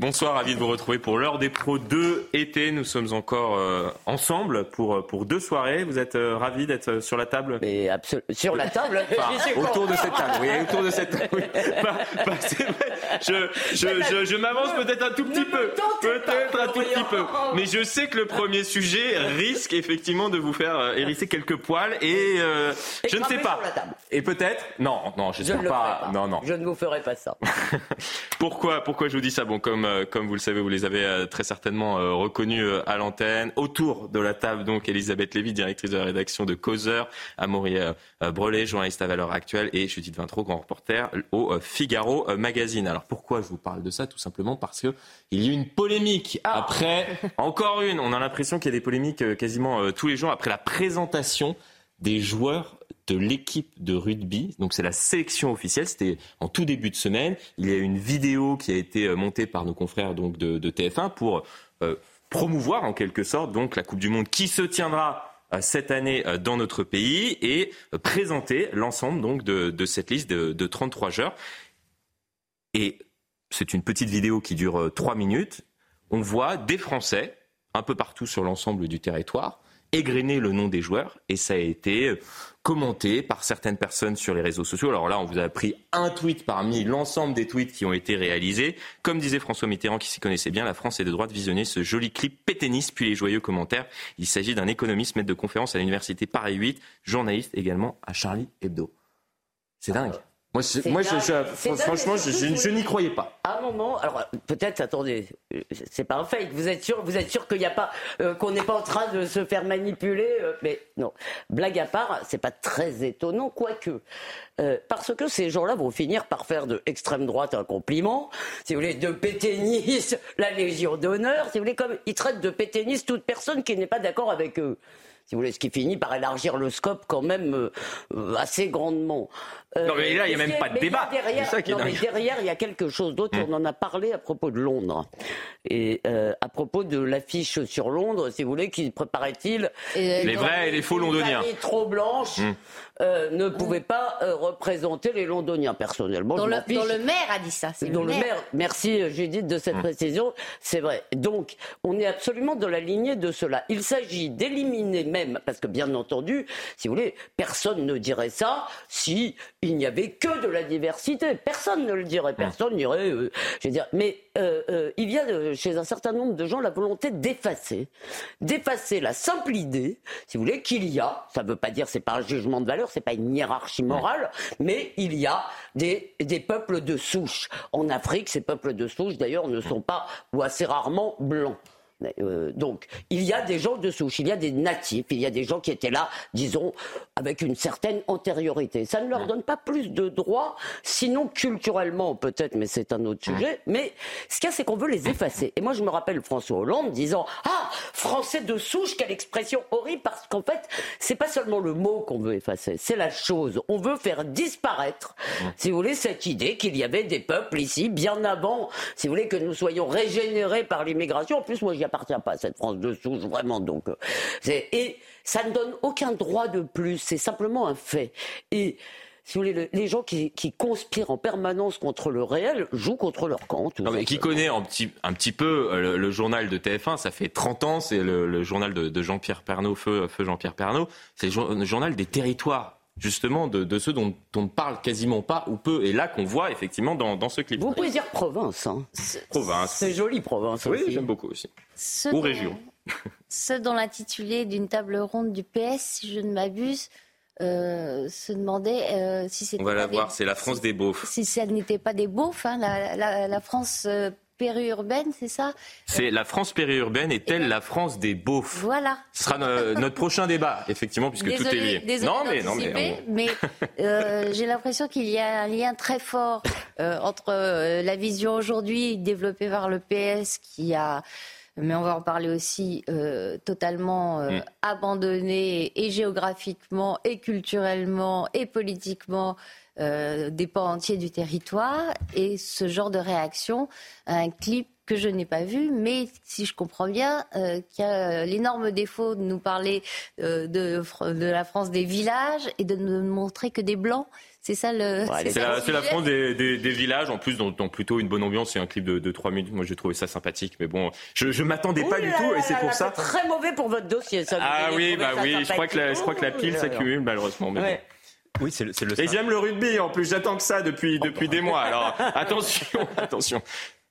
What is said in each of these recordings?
Bonsoir, ravi de vous retrouver pour l'heure des pros 2 été. Nous sommes encore euh, ensemble pour, euh, pour deux soirées. Vous êtes euh, ravi d'être sur la table? Mais sur la table Autour de cette table, oui, autour de cette table. Oui. c'est vrai. Je, je, je, je m'avance peut-être un tout petit peu. Peut-être un tout petit peu. Mais je sais que le premier sujet risque effectivement de vous faire hérisser quelques poils et, je ne sais pas. Et peut-être? Non, non, je ne pas. Non, non. Je ne vous ferai pas ça. pourquoi, pourquoi je vous dis ça? Bon, comme euh, comme vous le savez, vous les avez euh, très certainement euh, reconnus à l'antenne. Autour de la table, donc, Elisabeth Lévy, directrice de la rédaction de Causeur, Amaury Brelet, journaliste à valeur actuelle, et Judith Vintraud, grand reporter au Figaro Magazine. Alors, pourquoi je vous parle de ça? Tout simplement parce que il y a eu une polémique ah. après, encore une. On a l'impression qu'il y a des polémiques quasiment tous les jours après la présentation des joueurs de l'équipe de rugby. Donc c'est la sélection officielle. C'était en tout début de semaine. Il y a une vidéo qui a été euh, montée par nos confrères donc de, TF1 pour euh, promouvoir en quelque sorte donc la Coupe du Monde qui se tiendra euh, cette année dans notre pays et présenter l'ensemble donc de, cette liste de, de 33 joueurs. Et c'est une petite vidéo qui dure 3 minutes. On voit des Français un peu partout sur l'ensemble du territoire égrener le nom des joueurs et ça a été commenté par certaines personnes sur les réseaux sociaux. Alors là, on vous a pris un tweet parmi l'ensemble des tweets qui ont été réalisés. Comme disait François Mitterrand, qui s'y connaissait bien, la France est de droit de visionner ce joli clip péténiste, puis les joyeux commentaires. Il s'agit d'un économiste, maître de conférence à l'université Paris 8, journaliste également à Charlie Hebdo. C'est dingue. Moi, moi franchement, je, n'y croyais pas. À un moment, alors peut-être, attendez, c'est pas un fake. Vous êtes sûr, vous êtes sûr qu'il n'y a pas, euh, qu'on n'est pas en train de se faire manipuler, euh, mais non. Blague à part, c'est pas très étonnant, quoique, euh, parce que ces gens-là vont finir par faire de extrême droite un compliment, si vous voulez, de péténistes la Légion d'honneur, si vous voulez, comme ils traitent de péténistes toute personne qui n'est pas d'accord avec eux si vous voulez, ce qui finit par élargir le scope quand même assez grandement. Euh, non, mais là, il n'y a même pas de débat. Derrière, non, mais derrière, il y a quelque chose d'autre. Hmm. On en a parlé à propos de Londres. Et euh, à propos de l'affiche sur Londres, si vous voulez, qui préparait-il Les vrais et les faux londoniens. trop blanches hmm. Euh, ne pouvaient pas représenter les londoniens, personnellement. Dont, le, le, maire a dit ça. Dont le maire. Merci, Judith, de cette hmm. précision. C'est vrai. Donc, on est absolument dans la lignée de cela. Il s'agit d'éliminer même, parce que bien entendu, si vous voulez, personne ne dirait ça si il n'y avait que de la diversité. Personne ne le dirait, personne dirait. Euh, je veux dire, mais euh, euh, il y a chez un certain nombre de gens la volonté d'effacer, d'effacer la simple idée, si vous voulez, qu'il y a. Ça ne veut pas dire c'est pas un jugement de valeur, c'est pas une hiérarchie morale, mais il y a des, des peuples de souche. En Afrique, ces peuples de souche, d'ailleurs, ne sont pas ou assez rarement blancs. Euh, donc, il y a des gens de souche, il y a des natifs, il y a des gens qui étaient là, disons, avec une certaine antériorité. Ça ne leur donne pas plus de droits, sinon culturellement peut-être, mais c'est un autre sujet. Mais ce qu'il y a, c'est qu'on veut les effacer. Et moi, je me rappelle François Hollande disant Ah, français de souche, quelle expression horrible, parce qu'en fait, c'est pas seulement le mot qu'on veut effacer, c'est la chose. On veut faire disparaître, si vous voulez, cette idée qu'il y avait des peuples ici, bien avant, si vous voulez, que nous soyons régénérés par l'immigration. En plus, moi, j'y appartient pas à cette France de souche, vraiment. Donc, euh, et ça ne donne aucun droit de plus. C'est simplement un fait. Et si vous voulez, les gens qui, conspirent en permanence contre le réel jouent contre leur camp. Non, mais qui connaît un petit, un petit peu euh, le, journal de TF1, ça fait 30 ans, c'est le, journal de, Jean-Pierre Pernaud, feu, feu Jean-Pierre Pernaud, c'est le, journal des territoires justement de, ceux dont on ne parle quasiment pas ou peu, et là qu'on voit effectivement dans, ce clip. Vous pouvez dire province. Hein. Province. C'est joli province. Oui, j'aime beaucoup aussi. ou région. Ceux dans l'intitulé d'une table ronde du PS, si je ne m'abuse, euh, se demandaient euh, si c'était. On va la voir, c'est la France des beaufs. Si ça n'était pas des beaufs, hein, la, France euh, périurbaine, c'est ça? C'est la France périurbaine est-elle la France des beaufs Voilà. Ce sera notre prochain débat, effectivement, puisque tout est lié. non, mais non, mais, euh, j'ai l'impression qu'il y a un lien très fort euh, entre euh, la vision aujourd'hui développée par le PS qui a mais on va en parler aussi, totalement mm. abandonné et géographiquement et culturellement et politiquement euh, des pans entiers du territoire et ce genre de réaction, un clip que je n'ai pas vu, mais si je comprends bien, euh, qui a l'énorme défaut de nous parler euh, de, de, la France des villages et de ne montrer que des blancs. C'est ça le. c'est la, France des, villages, en plus, dont, plutôt une bonne ambiance. C'est un clip de, de 3 minutes. Moi, j'ai trouvé ça sympathique. Mais bon, je, je m'attendais pas du tout. et c'est pour ça. très mauvais pour votre dossier, ça. Ah oui, bah oui. Je crois, que la, je crois que la pile s'accumule, malheureusement. Mais Oui, c'est le, le, Et j'aime le rugby en plus, j'attends que ça depuis, depuis des mois. Alors attention, attention.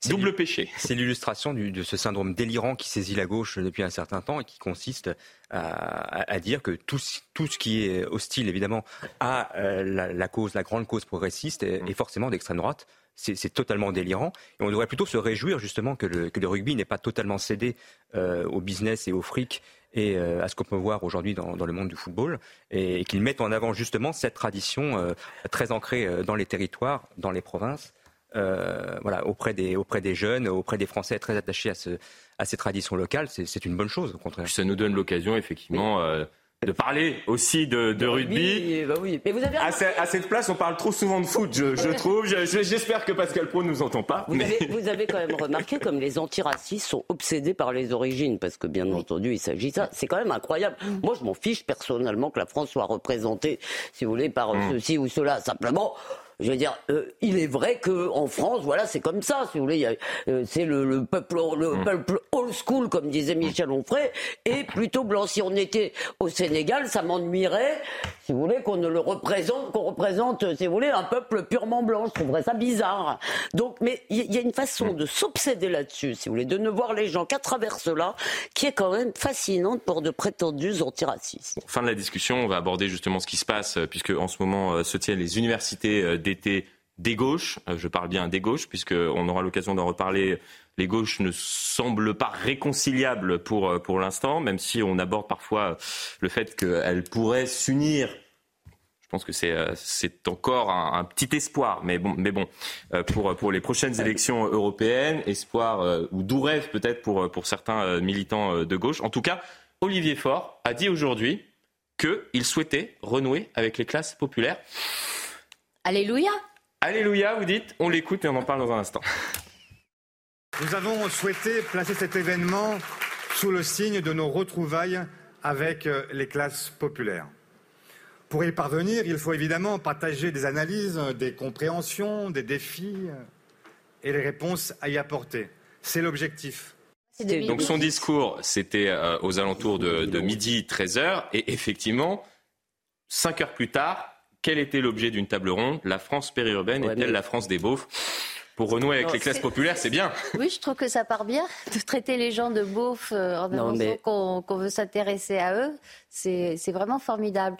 Double péché. C'est l'illustration de ce syndrome délirant qui saisit la gauche depuis un certain temps et qui consiste à, dire que tout, tout, ce qui est hostile, évidemment, à euh, la, cause, la grande cause progressiste est, forcément d'extrême droite. C'est totalement délirant. Et on devrait plutôt se réjouir justement que le, que le rugby n'ait pas totalement cédé euh, au business et au fric et euh, à ce qu'on peut voir aujourd'hui dans, dans, le monde du football, et, qu'il mette en avant justement cette tradition très ancrée dans les territoires, dans les provinces, euh, voilà, auprès des, auprès des jeunes, auprès des Français très attachés à, ce, à ces traditions locales, c'est une bonne chose, au contraire. Ça nous donne l'occasion, effectivement. Euh, de parler aussi de, de rugby. Bah oui. Mais vous avez à, cette place, on parle trop souvent de foot, je, je trouve. J'espère que Pascal Pro ne nous entend pas. Vous, avez, vous, avez, quand même remarqué comme les antiracistes sont obsédés par les origines, parce que bien entendu, il s'agit de ça. C'est quand même incroyable. Moi, je m'en fiche personnellement que la France soit représentée, si vous voulez, par mm. ceci ou cela. Simplement, je veux dire, euh, il est vrai que en France, voilà, c'est comme ça, si vous voulez. Euh, c'est le, le, peuple, le mm. peuple old school, comme disait Michel Onfray, et plutôt blanc. Si on était au Sénégal, ça m'ennuierait, si vous voulez, qu'on ne le représente, qu'on représente, si vous voulez, un peuple purement blanc. Je trouverais ça bizarre. Donc, mais il y, a une façon de s'obséder là-dessus, si vous voulez, de ne voir les gens qu'à travers cela, qui est quand même fascinante pour de prétendus antiracistes. Fin de la discussion, on va aborder justement ce qui se passe, euh, puisque en ce moment se tiennent les universités d'été des gauches. Euh, je parle bien des gauches, puisqu'on aura l'occasion d'en reparler. Les gauches ne semblent pas réconciliables pour, euh, pour l'instant, même si on aborde parfois le fait qu'elles pourraient s'unir je pense que c'est euh, c'est encore un, petit espoir, mais bon, mais bon pour pour les prochaines élections européennes, espoir ou doux rêve peut-être pour pour certains militants de gauche. En tout cas, Olivier Faure a dit aujourd'hui qu'il souhaitait renouer avec les classes populaires. Alléluia. Alléluia, vous dites. On l'écoute et on en parle dans un instant. Nous avons souhaité placer cet événement sous le signe de nos retrouvailles avec euh, les classes populaires. Pour y parvenir, il faut évidemment partager des analyses, des compréhensions, des défis euh, et les réponses à y apporter. C'est l'objectif. Donc son discours, c'était euh, aux alentours de, de midi 13h, et effectivement, cinq heures plus tard, quel était l'objet d'une table ronde? La France périurbaine est-elle la France des beaufs pour renouer avec les classes populaires, c'est bien. Oui, je trouve que ça part bien de traiter les gens de beaufs euh, en annonçant qu'on veut s'intéresser à eux. C'est vraiment formidable.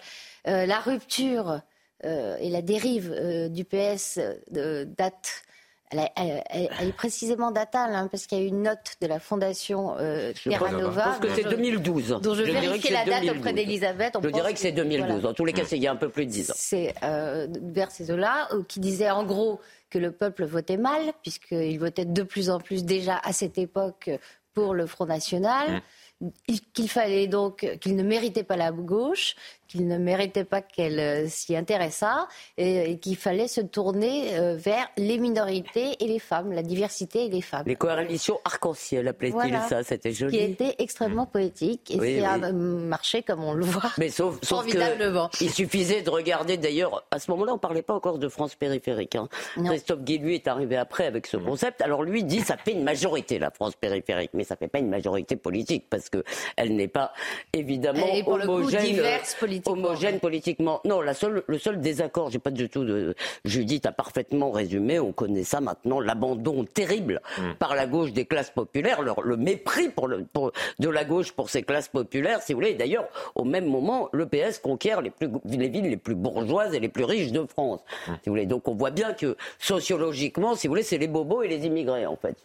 Euh, la rupture euh, et la dérive du PS date elle, est précisément datale, hein, parce qu'il y a eu une note de la Fondation euh, Terra Nova. Je pense que c'est 2012. Donc je, je vérifie la date auprès d'Elisabeth. Je dirais que c'est 2012. En tous les cas, c'est il y a un peu plus de 10 ans. C'est euh, vers ces eaux-là, euh, qui disait en gros que le peuple votait mal, puisqu'il votait de plus en plus déjà à cette époque pour le Front National. Mmh qu'il fallait donc qu'il ne méritait pas la gauche, qu'il ne méritait pas qu'elle euh, s'y intéressât et, qu'il fallait se tourner euh, vers les minorités et les femmes, la diversité et les femmes. Les coalitions arc-en-ciel, appelait-il ça, c'était joli. Qui était extrêmement poétique et c'est un marché comme on le voit. Mais sauf, sauf il suffisait de regarder d'ailleurs, à ce moment-là on ne parlait pas encore de France périphérique. Hein. Christophe Guilluy est arrivé après avec ce concept. Alors lui dit ça fait une majorité la France périphérique, mais ça fait pas une majorité politique parce qu'elle n'est pas évidemment homogène, politiquement. homogène politiquement. Non, la seule, le seul désaccord, j'ai pas du tout de. Judith a parfaitement résumé, on connaît ça maintenant, l'abandon terrible mm. par la gauche des classes populaires, le, mépris pour le, de la gauche pour ces classes populaires, si vous voulez. D'ailleurs, au même moment, le PS conquiert les, plus, les villes les plus bourgeoises et les plus riches de France. Mm. Si vous voulez. Donc on voit bien que sociologiquement, si vous voulez, c'est les bobos et les immigrés, en fait.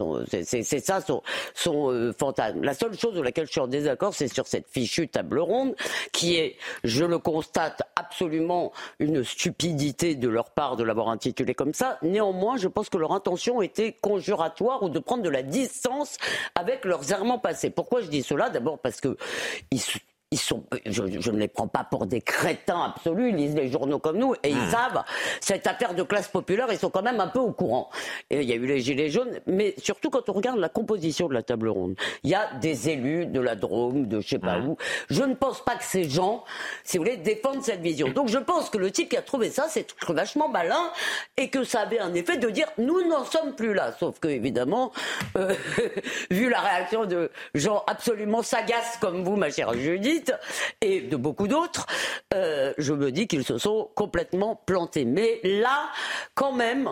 C'est ça son, son euh, fantasme. La seule chose de laquelle je suis en désaccord, c'est sur cette fichue table ronde, qui est, je le constate, absolument une stupidité de leur part de l'avoir intitulé comme ça. Néanmoins, je pense que leur intention était conjuratoire ou de prendre de la distance avec leurs errements passés. Pourquoi je dis cela? D'abord parce que ils sont, je, ne les prends pas pour des crétins absolus, ils lisent les journaux comme nous et ils hmm. savent cette affaire de classe populaire, ils sont quand même un peu au courant. Et il y a eu les gilets jaunes, mais surtout quand on regarde la composition de la table ronde, il y a des élus de la Drôme, de je sais pas hmm. où. Je ne pense pas que ces gens, si vous voulez, défendent cette vision. Donc je pense que le type qui a trouvé ça, c'est vachement malin et que ça avait un effet de dire nous n'en sommes plus là. Sauf que évidemment, euh, vu la réaction de gens absolument sagaces comme vous, ma chère Et de beaucoup d'autres, euh, je me dis qu'ils se sont complètement plantés. Mais là, quand même,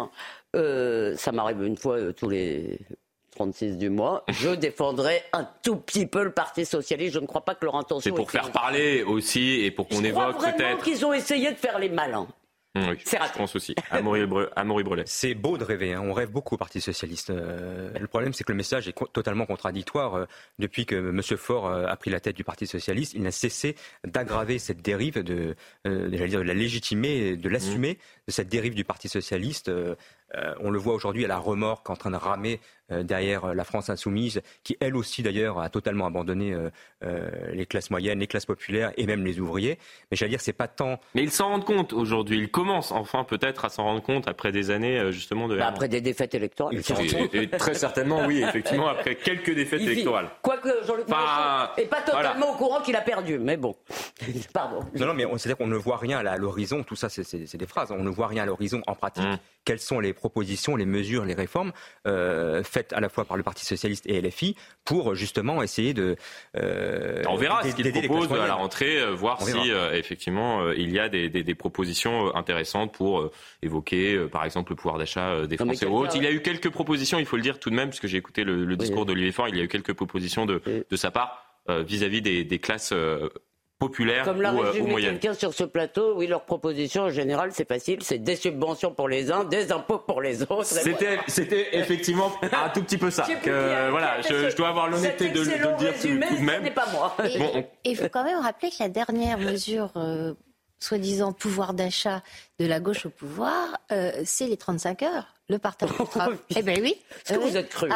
euh, ça m'arrive une fois euh, tous les 36 du mois, je défendrai un tout petit peu le Parti socialiste. Je ne crois pas que leur intention. C'est pour faire parler aussi et pour qu'on évoque peut-être. qu'ils ont essayé de faire les malins. Mmh, oui, je pense aussi. Amaury, Brelet. C'est beau de rêver. Hein. On rêve beaucoup au Parti socialiste. Euh, le problème, c'est que le message est totalement contradictoire. Euh, depuis que M. Faure euh, a pris la tête du Parti socialiste, il n'a cessé d'aggraver cette dérive, de, dire, de la légitimer, de l'assumer, mmh. de cette dérive du Parti socialiste. On le voit aujourd'hui à la remorque en train de ramer euh, derrière euh, la France insoumise, qui elle aussi d'ailleurs a totalement abandonné euh, les classes moyennes, les classes populaires et même les ouvriers. Mais j'allais dire, c'est pas tant. Mais ils s'en rendent compte aujourd'hui. Ils commencent enfin peut-être à s'en rendre compte après des années justement de. Bah, après des défaites électorales. Et, très certainement, oui, effectivement, après quelques défaites électorales. Quoique Jean-Luc enfin, n'est pas totalement au courant qu'il a perdu, mais bon. Pardon. Non, non, mais c'est-à-dire qu'on ne voit rien à l'horizon. Tout ça, c'est des phrases. On ne voit rien à l'horizon en pratique. Mmh. Quelles sont les propositions, les mesures, les réformes faites à la fois par le Parti socialiste et LFI pour justement essayer de. Euh, on verra ce qu'ils proposent à la rentrée, euh, voir si euh, effectivement il y a des, des, des propositions intéressantes pour évoquer, par exemple, le pouvoir d'achat des Français ou autres. Il y a eu quelques propositions, il faut le dire tout de même, puisque j'ai écouté le, le discours d'Olivier Faure, il y a eu quelques propositions de, de sa part vis-à-vis -vis des, des classes populaire Comme l'a euh, résumé quelqu'un sur ce plateau, oui, leur proposition en général, c'est facile, c'est des subventions pour les uns, des impôts pour les autres. C'était, c'était effectivement un tout petit peu ça. Que, voilà, je, dois avoir l'honnêteté de, le dire tout, de même. pas moi. Et il faut quand même rappeler que la dernière mesure euh, soi-disant pouvoir d'achat de la gauche au pouvoir, euh, c'est les 35 heures, le partage du travail. eh bien oui. Est-ce que vous êtes cruel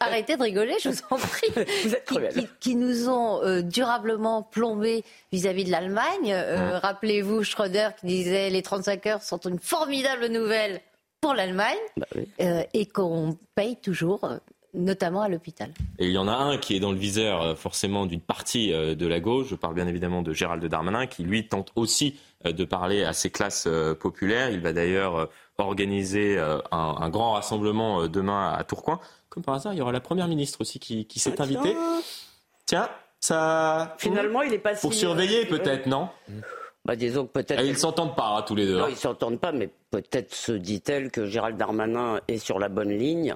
arrêtez, de, rigoler, je vous en prie. vous êtes cruel. Qui, nous ont euh, durablement plombés vis-à-vis de l'Allemagne. Euh, rappelez-vous Schröder qui disait les 35 heures sont une formidable nouvelle pour l'Allemagne bah et qu'on paye toujours notamment à l'hôpital. Et il y en a un qui est dans le viseur euh, forcément d'une partie euh, de la gauche, je parle bien évidemment de Gérald Darmanin, qui lui tente aussi euh, de parler à ces classes populaires. Il va d'ailleurs organiser un, grand rassemblement demain à Tourcoing. Comme par hasard, il y aura la Première ministre aussi qui, s'est ah, invitée. Tiens, ça... Finalement, il est pas Pour surveiller peut-être, non? Bah, disons peut-être. ils s'entendent pas hein, tous les deux. Non, hein. ils s'entendent pas, mais peut-être se dit-elle que Gérald Darmanin est sur la bonne ligne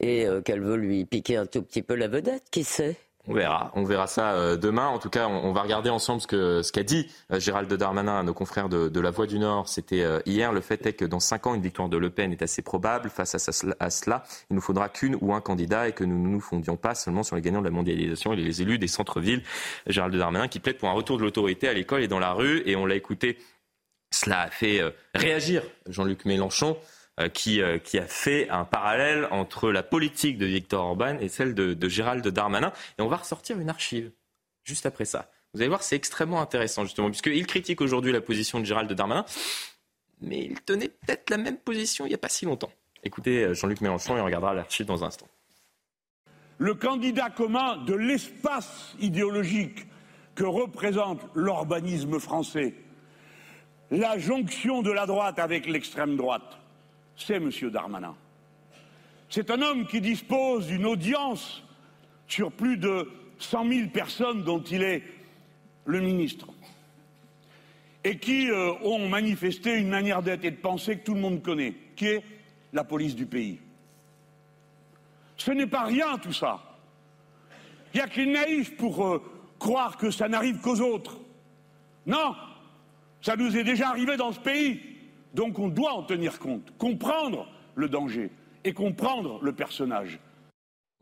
et euh, qu'elle veut lui piquer un tout petit peu la vedette. Qui sait? On verra, on verra ça euh, demain. En tout cas, on, va regarder ensemble ce qu'a ce qu'a dit euh, Gérald Darmanin à nos confrères de, La Voix du Nord. C'était euh, hier. Le fait est que dans cinq ans, une victoire de Le Pen est assez probable. Face à, cela, il nous faudra qu'une ou un candidat et que nous ne nous fondions pas seulement sur les gagnants de la mondialisation et les élus des centres-villes. Gérald Darmanin qui plaide pour un retour de l'autorité à l'école et dans la rue. Et on l'a écouté. Cela a fait réagir Jean-Luc Mélenchon. Euh, qui, euh, qui, a fait un parallèle entre la politique de Victor Orban et celle de, de Gérald Darmanin. Et on va ressortir une archive juste après ça. Vous allez voir, c'est extrêmement intéressant justement, puisqu'il critique aujourd'hui la position de Gérald Darmanin, mais il tenait peut-être la même position il n'y a pas si longtemps. Écoutez euh, Jean-Luc Mélenchon et on regardera l'archive dans un instant. Le candidat commun de l'espace idéologique que représente l'urbanisme français, la jonction de la droite avec l'extrême droite, c'est M. Darmanin. C'est un homme qui dispose d'une audience sur plus de 100 000 personnes dont il est le ministre et qui euh, ont manifesté une manière d'être et de penser que tout le monde connaît, qui est la police du pays. Ce n'est pas rien tout ça. Il y a qui naïf pour euh, croire que ça n'arrive qu'aux autres. Non, ça nous est déjà arrivé dans ce pays. Donc on doit en tenir compte, comprendre le danger et comprendre le personnage.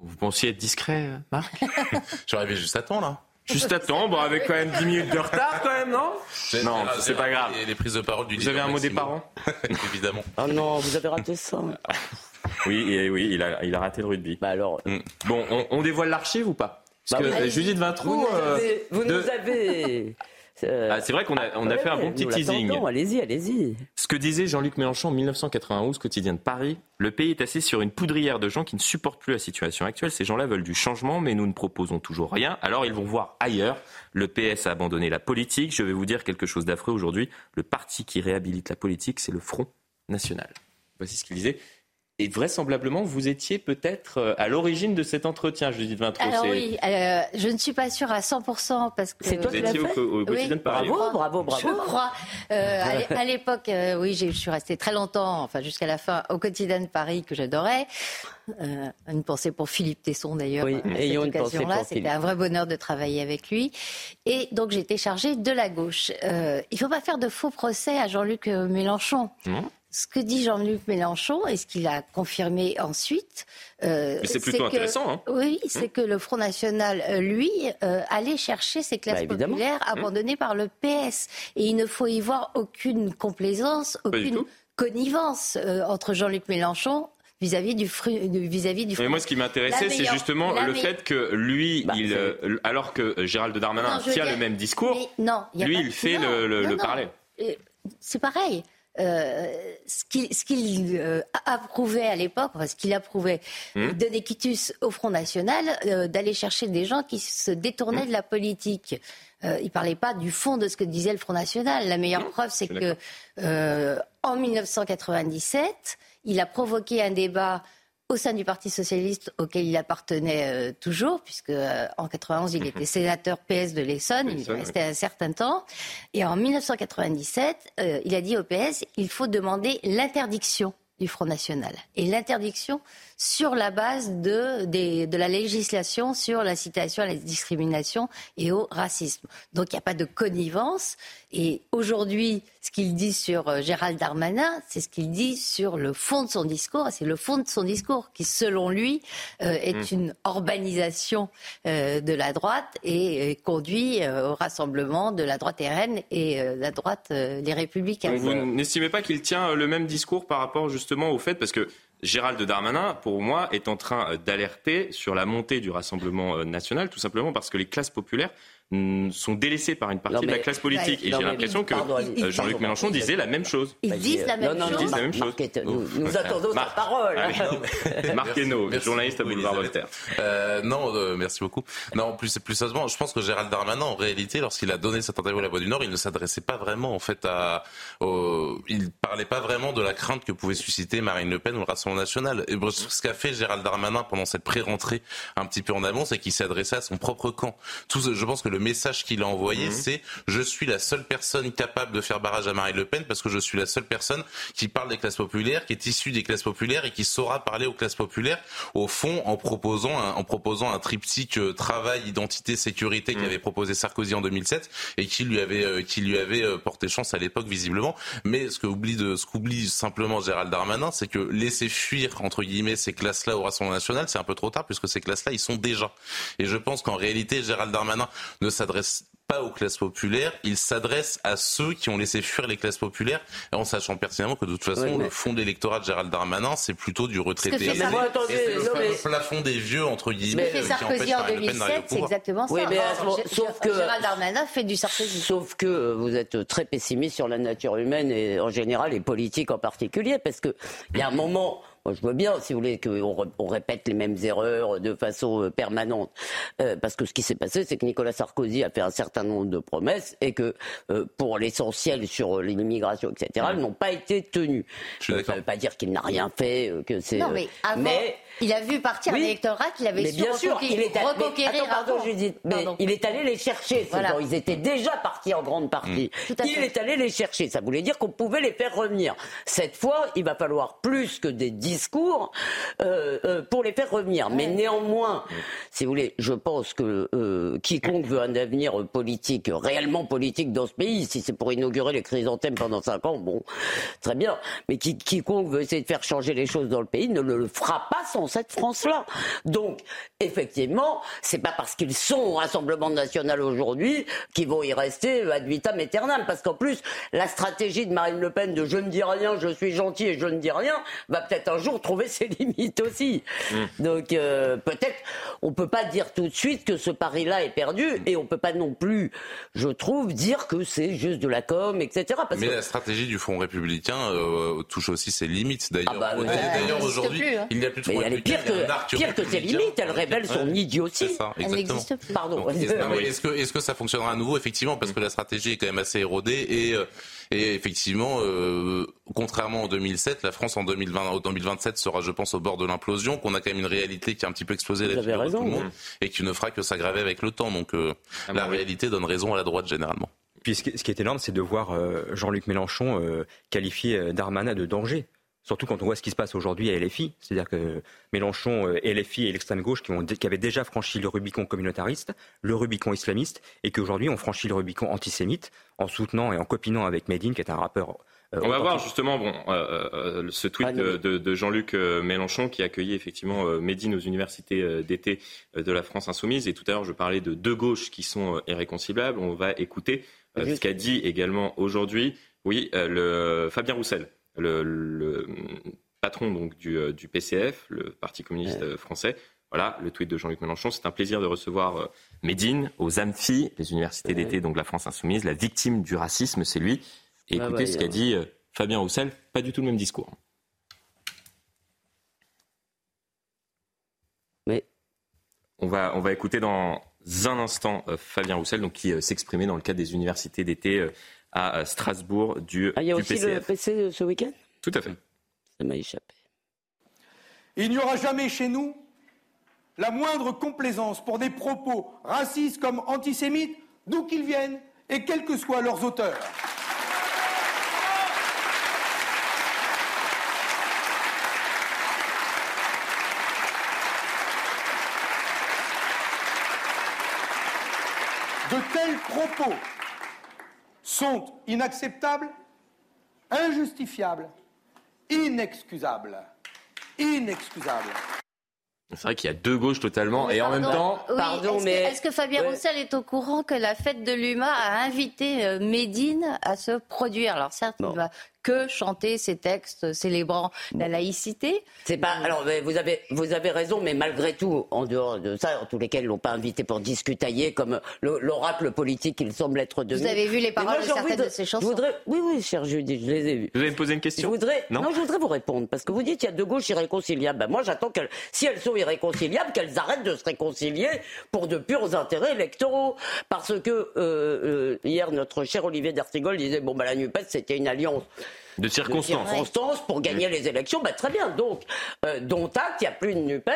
Vous pensiez être discret, Marc J'arrivais juste à temps, là. Juste à temps, bon, avec quand même 10 minutes de retard, quand même, non? Non, c'est pas grave. Les, prises de parole du Vous avez un mot des parents? Évidemment. Oh non, vous avez raté ça. oui, oui, il a, il a raté le rugby. Bah alors. Mm. Bon, on, on dévoile l'archive ou pas? Parce Bah que oui. euh, Judith Vous Vintrou, nous euh, avez. Vous de- nous avez euh, Ah, c'est vrai qu'on a, on a fait un bon petit teasing. Allez-y, allez-y. Ce que disait Jean-Luc Mélenchon en 1991, quotidien de Paris, le pays est assis sur une poudrière de gens qui ne supportent plus la situation actuelle. Ces gens-là veulent du changement, mais nous ne proposons toujours rien. Alors ils vont voir ailleurs. Le PS a abandonné la politique. Je vais vous dire quelque chose d'affreux aujourd'hui. Le parti qui réhabilite la politique, c'est le Front National. Voici ce qu'il disait. Et vraisemblablement, vous étiez peut-être euh, à l'origine de cet entretien, Judith Vintrou. Alors oui, euh, je ne suis pas sûre à 100% parce que C'est toi Vous qui l'as étiez au, fait au quotidien de Paris. Bravo, bravo, bravo. Je crois. Euh, à l'é- à l'époque, euh, oui, je suis restée très longtemps, enfin jusqu'à la fin, au quotidien de Paris que j'adorais. Euh, une pensée pour Philippe Tesson d'ailleurs. Oui, à cette ayons une pensée occasion-là. pour C'était un vrai bonheur de travailler avec lui. Et donc j'étais chargée de la gauche. Euh, il ne faut pas faire de faux procès à Jean-Luc Mélenchon. Ce que dit Jean-Luc Mélenchon et ce qu'il a confirmé ensuite. euh, Mais c'est plutôt que- intéressant, hein. Oui, c'est que le Front National, euh, lui, euh, allait chercher ces classes Bah, populaires abandonnées par le PS. Et il ne faut y voir aucune complaisance, aucune connivence euh, entre Jean-Luc Mélenchon vis-à-vis du, fru- du- vis-à-vis du Front Mais moi, ce qui m'intéressait, c'est justement le fait que lui, Bah, il, alors que Gérald Darmanin Non, tient dire- le même discours, non, lui, pas- il fait non, le, le- non, le non. parallèle. Euh, C'est pareil. Euh, ce qu'il euh, approuvait à l'époque, enfin, ce qu'il approuvait, Hmm. il donnait quitus au Front National euh, d'aller chercher des gens qui se détournaient Hmm. de la politique. Il parlait pas du fond de ce que disait le Front National. La meilleure preuve, c'est Hmm. que en 1997, il a provoqué un débat au sein du Parti socialiste auquel il appartenait euh, toujours, puisque euh, en 91 il était sénateur PS de l'Essonne, il restait un certain temps, et en 1997, euh, il a dit au PS il faut demander l'interdiction du Front National. Et l'interdiction sur la base de, des- de la législation sur l'incitation à la discrimination et au racisme. Donc il n'y a pas de connivence. Et aujourd'hui, ce qu'il dit sur euh, Gérald Darmanin, c'est ce qu'il dit sur le fond de son discours. Et C'est le fond de son discours qui, selon lui, euh, est une urbanisation euh, de la droite et conduit euh, au rassemblement de la droite RN et la droite des Républicains. Vous n'estimez pas qu'il tient le même discours par rapport justement au fait, parce que Gérald Darmanin, pour moi, est en train d'alerter sur la montée du Rassemblement euh, national, tout simplement parce que les classes populaires sont délaissées par une partie Non, de la classe politique. Ouais, Et j'ai l'impression que Jean-Luc. Mélenchon disait la même chose. Ils disent la même non, non, chose. Ils disent la même chose. Marquez- nous, attendons sa parole. Ah. Marc Hainaut, journaliste à Boulevard. Voltaire. Euh, non, euh, merci beaucoup. Non, plus plus sérieusement, je pense que Gérald Darmanin, en réalité, lorsqu'il a donné cette interview à La Voix du Nord, il ne s'adressait pas vraiment, en fait, à, au- il parlait pas vraiment de la crainte que pouvait susciter Marine Le Pen ou le Rassemblement National. Et ce qu'a fait Gérald Darmanin pendant cette pré-rentrée, un petit peu en amont, c'est qu'il s'est adressé à son propre camp. Tout, je pense que le message qu'il a envoyé, c'est je suis la seule personne capable de faire barrage à Marine Le Pen parce que je suis la seule personne qui parle des classes populaires, qui est issue des classes populaires et qui saura parler aux classes populaires au fond en proposant un, en proposant un triptyque euh, travail, identité, sécurité qu'avait proposé Sarkozy en 2007 et qui lui avait euh, qui lui avait euh, porté chance à l'époque visiblement. Mais ce que oublie de ce qu'oublie simplement Gérald Darmanin, c'est que laisser fuir entre guillemets ces classes-là au Rassemblement national, c'est un peu trop tard puisque ces classes-là ils sont déjà. Et je pense qu'en réalité Gérald Darmanin ne s'adresse pas aux classes populaires, il s'adresse à ceux qui ont laissé fuir les classes populaires, en sachant pertinemment que de toute façon, Oui, mais- le fond de l'électorat de Gérald Darmanin, c'est plutôt du retraité. fait Mais c'est le mais- plafond des vieux, entre guillemets, fait euh, Sarkozy en Marine Le Pen d'arriver au 2007, c'est exactement Oui, ça. mais à Or, ce moment- Gé- sauf que- Gérald Darmanin fait du Sarkozy. Sauf que vous êtes très pessimiste sur la nature humaine et en général et politique en particulier, parce que il y a un moment. Moi, je veux bien, si vous voulez, qu'on répète les mêmes erreurs de façon euh, permanente. Euh, parce que ce qui s'est passé, c'est que Nicolas Sarkozy a fait un certain nombre de promesses et que, euh, pour l'essentiel sur euh, l'immigration, etc., elles n'ont pas été tenues. Je suis Euh, ça ne veut pas dire qu'il n'a rien fait, que c'est. Non, mais avant, mais il a vu partir Oui. un électorat qu'il avait mais su bien sûr, reconquérir- il est allé, mais attends, pardon, avant. Judith, mais Pardon. il est allé les chercher. ces Voilà. gens. Ils étaient déjà partis en grande partie. Il est allé les chercher. Ça voulait dire qu'on pouvait les faire revenir. Cette fois, il va falloir plus que des discours euh, euh, pour les faire revenir. Mais néanmoins, si vous voulez, je pense que euh, quiconque veut un avenir politique, réellement politique dans ce pays, si c'est pour inaugurer les chrysanthèmes pendant cinq ans, bon, très bien. Mais qui, quiconque veut essayer de faire changer les choses dans le pays ne le fera pas sans cette France-là. Effectivement, c'est pas parce qu'ils sont au Rassemblement national aujourd'hui qu'ils vont y rester ad vitam aeternam. Parce qu'en plus, la stratégie de Marine Le Pen de je ne dis rien, je suis gentil et je ne dis rien, va peut-être un jour trouver ses limites aussi. Donc, euh, peut-être, on peut pas dire tout de suite que ce pari-là est perdu et on peut pas non plus, je trouve, dire que c'est juste de la com, etc. mais la stratégie du Front républicain euh, touche aussi ses limites. D'ailleurs, Ah bah, d'ailleurs aujourd'hui, hein. il n'y a plus de Mais Front elle est républicain. pire il y a un que, pire que ses limites, elle révèle son Ouais, idiotie. Ça, Elle n'existe plus. Pardon. Est-ce, que, ça fonctionnera à nouveau Effectivement, parce que la stratégie est quand même assez érodée et, euh, et effectivement, euh, contrairement en 2007, la France en 2020, en 2027 sera, je pense, au bord de l'implosion, qu'on a quand même une réalité qui a un petit peu explosé la Vous avez figure de raison, tout le oui. monde et qui ne fera que s'aggraver avec le temps. Donc, euh, Ah, la bah oui. réalité donne raison à la droite généralement. Puis ce qui, est énorme, c'est de voir Jean-Luc Mélenchon qualifier Darmanin de danger. Surtout quand on voit ce qui se passe aujourd'hui à LFI. C'est-à-dire que Mélenchon, euh, LFI et l'extrême gauche qui, ont, dé- qui avaient déjà franchi le Rubicon communautariste, le Rubicon islamiste, et qu'aujourd'hui ont franchi le Rubicon antisémite en soutenant et en copinant avec Medine, qui est un rappeur. euh, On va voir justement bon, euh, euh, ce tweet Ah, de, Jean-Luc Mélenchon qui accueillait effectivement Médine aux universités d'été de la France insoumise. Et tout à l'heure, je parlais de deux gauches qui sont irréconciliables. On va écouter euh, ce qu'a dit également aujourd'hui, oui, euh, le Fabien Roussel, le, le, patron donc du, euh, du PCF, le Parti communiste euh, français. Voilà, le tweet de Jean-Luc Mélenchon. C'est un plaisir de recevoir euh, Médine aux AMFI, les universités Ouais. d'été, donc la France insoumise. La victime du racisme, c'est lui. Et Ah écoutez ce qu'a dit Fabien Roussel, pas du tout le même discours. Mais On va, on va écouter dans un instant Fabien Roussel, donc, qui s'exprimait dans le cadre des universités d'été à euh, Strasbourg du, ah, il y a aussi le PCF. PC ce week-end? Tout à fait. Ça m'a échappé. Il n'y aura jamais chez nous la moindre complaisance pour des propos racistes comme antisémites, d'où qu'ils viennent et quels que soient leurs auteurs. De tels propos sont inacceptables, injustifiables, inexcusables. Inexcusables. C'est vrai qu'il y a deux gauches totalement, et en même temps, Oui, Pardon, est-ce mais- Que, est-ce que Fabien Ouais. Roussel est au courant que la fête de l'UMA a invité euh, Médine à se produire? Alors certes, il va que chanter ses textes célébrant la laïcité. C'est pas. Alors, mais vous avez, vous avez raison, mais malgré tout, en dehors de ça, en tous lesquels ils l'ont pas invité pour discutailler comme le- l'oracle politique qu'il semble être devenu. Vous avez vu les paroles moi, de certaines de ses chansons Je voudrais, oui, oui, cher Judy, je les ai vues. vous allez me poser une Je question voudrais, Non je voudrais vous répondre parce que vous dites qu'il y a deux gauches irréconciliables. Ben, moi, j'attends qu'elles, si elles sont irréconciliables, qu'elles arrêtent de se réconcilier pour de purs intérêts électoraux. Parce que euh, euh, hier, notre cher Olivier D'Artigol disait bon, ben, la Nupes, c'était une alliance De de circonstance. circonstances pour gagner les élections, bah, très bien. Donc, euh, dont acte, il n'y a plus de NUPES.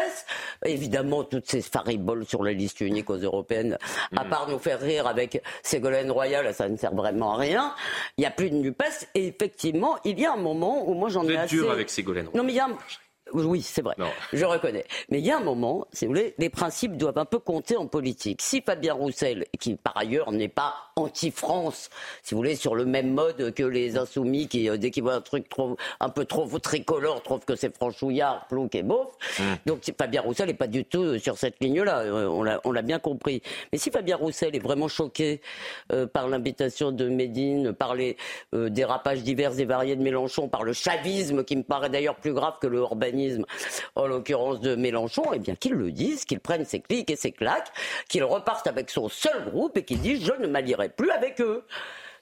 Évidemment, toutes ces fariboles sur la liste unique aux européennes, à Mm. part nous faire rire avec Ségolène Royal, ça ne sert vraiment à rien. Il n'y a plus de NUPES. Et effectivement, il y a un moment où moi j'en ai assez... dur avec Ségolène. Non, mais il y a. Oui, c'est vrai. Non. Je reconnais. Mais il y a un moment, si vous voulez, les principes doivent un peu compter en politique. Si Fabien Roussel, qui par ailleurs n'est pas anti-France, si vous voulez, sur le même mode que les insoumis qui, euh, dès qu'ils voient un truc trop, un peu trop tricolore, trouvent que c'est franchouillard, plouc et beauf. Donc si Fabien Roussel n'est pas du tout euh, sur cette ligne-là. Euh, On l'a, on l'a bien compris. Mais si Fabien Roussel est vraiment choqué euh, par l'invitation de Médine, par les euh, dérapages divers et variés de Mélenchon, par le chavisme qui me paraît d'ailleurs plus grave que le urbanisme, en l'occurrence de Mélenchon, eh bien qu'il le dise, qu'il prenne ses clics et ses claques, qu'il reparte avec son seul groupe et qu'il dise je ne m'allierai plus avec eux.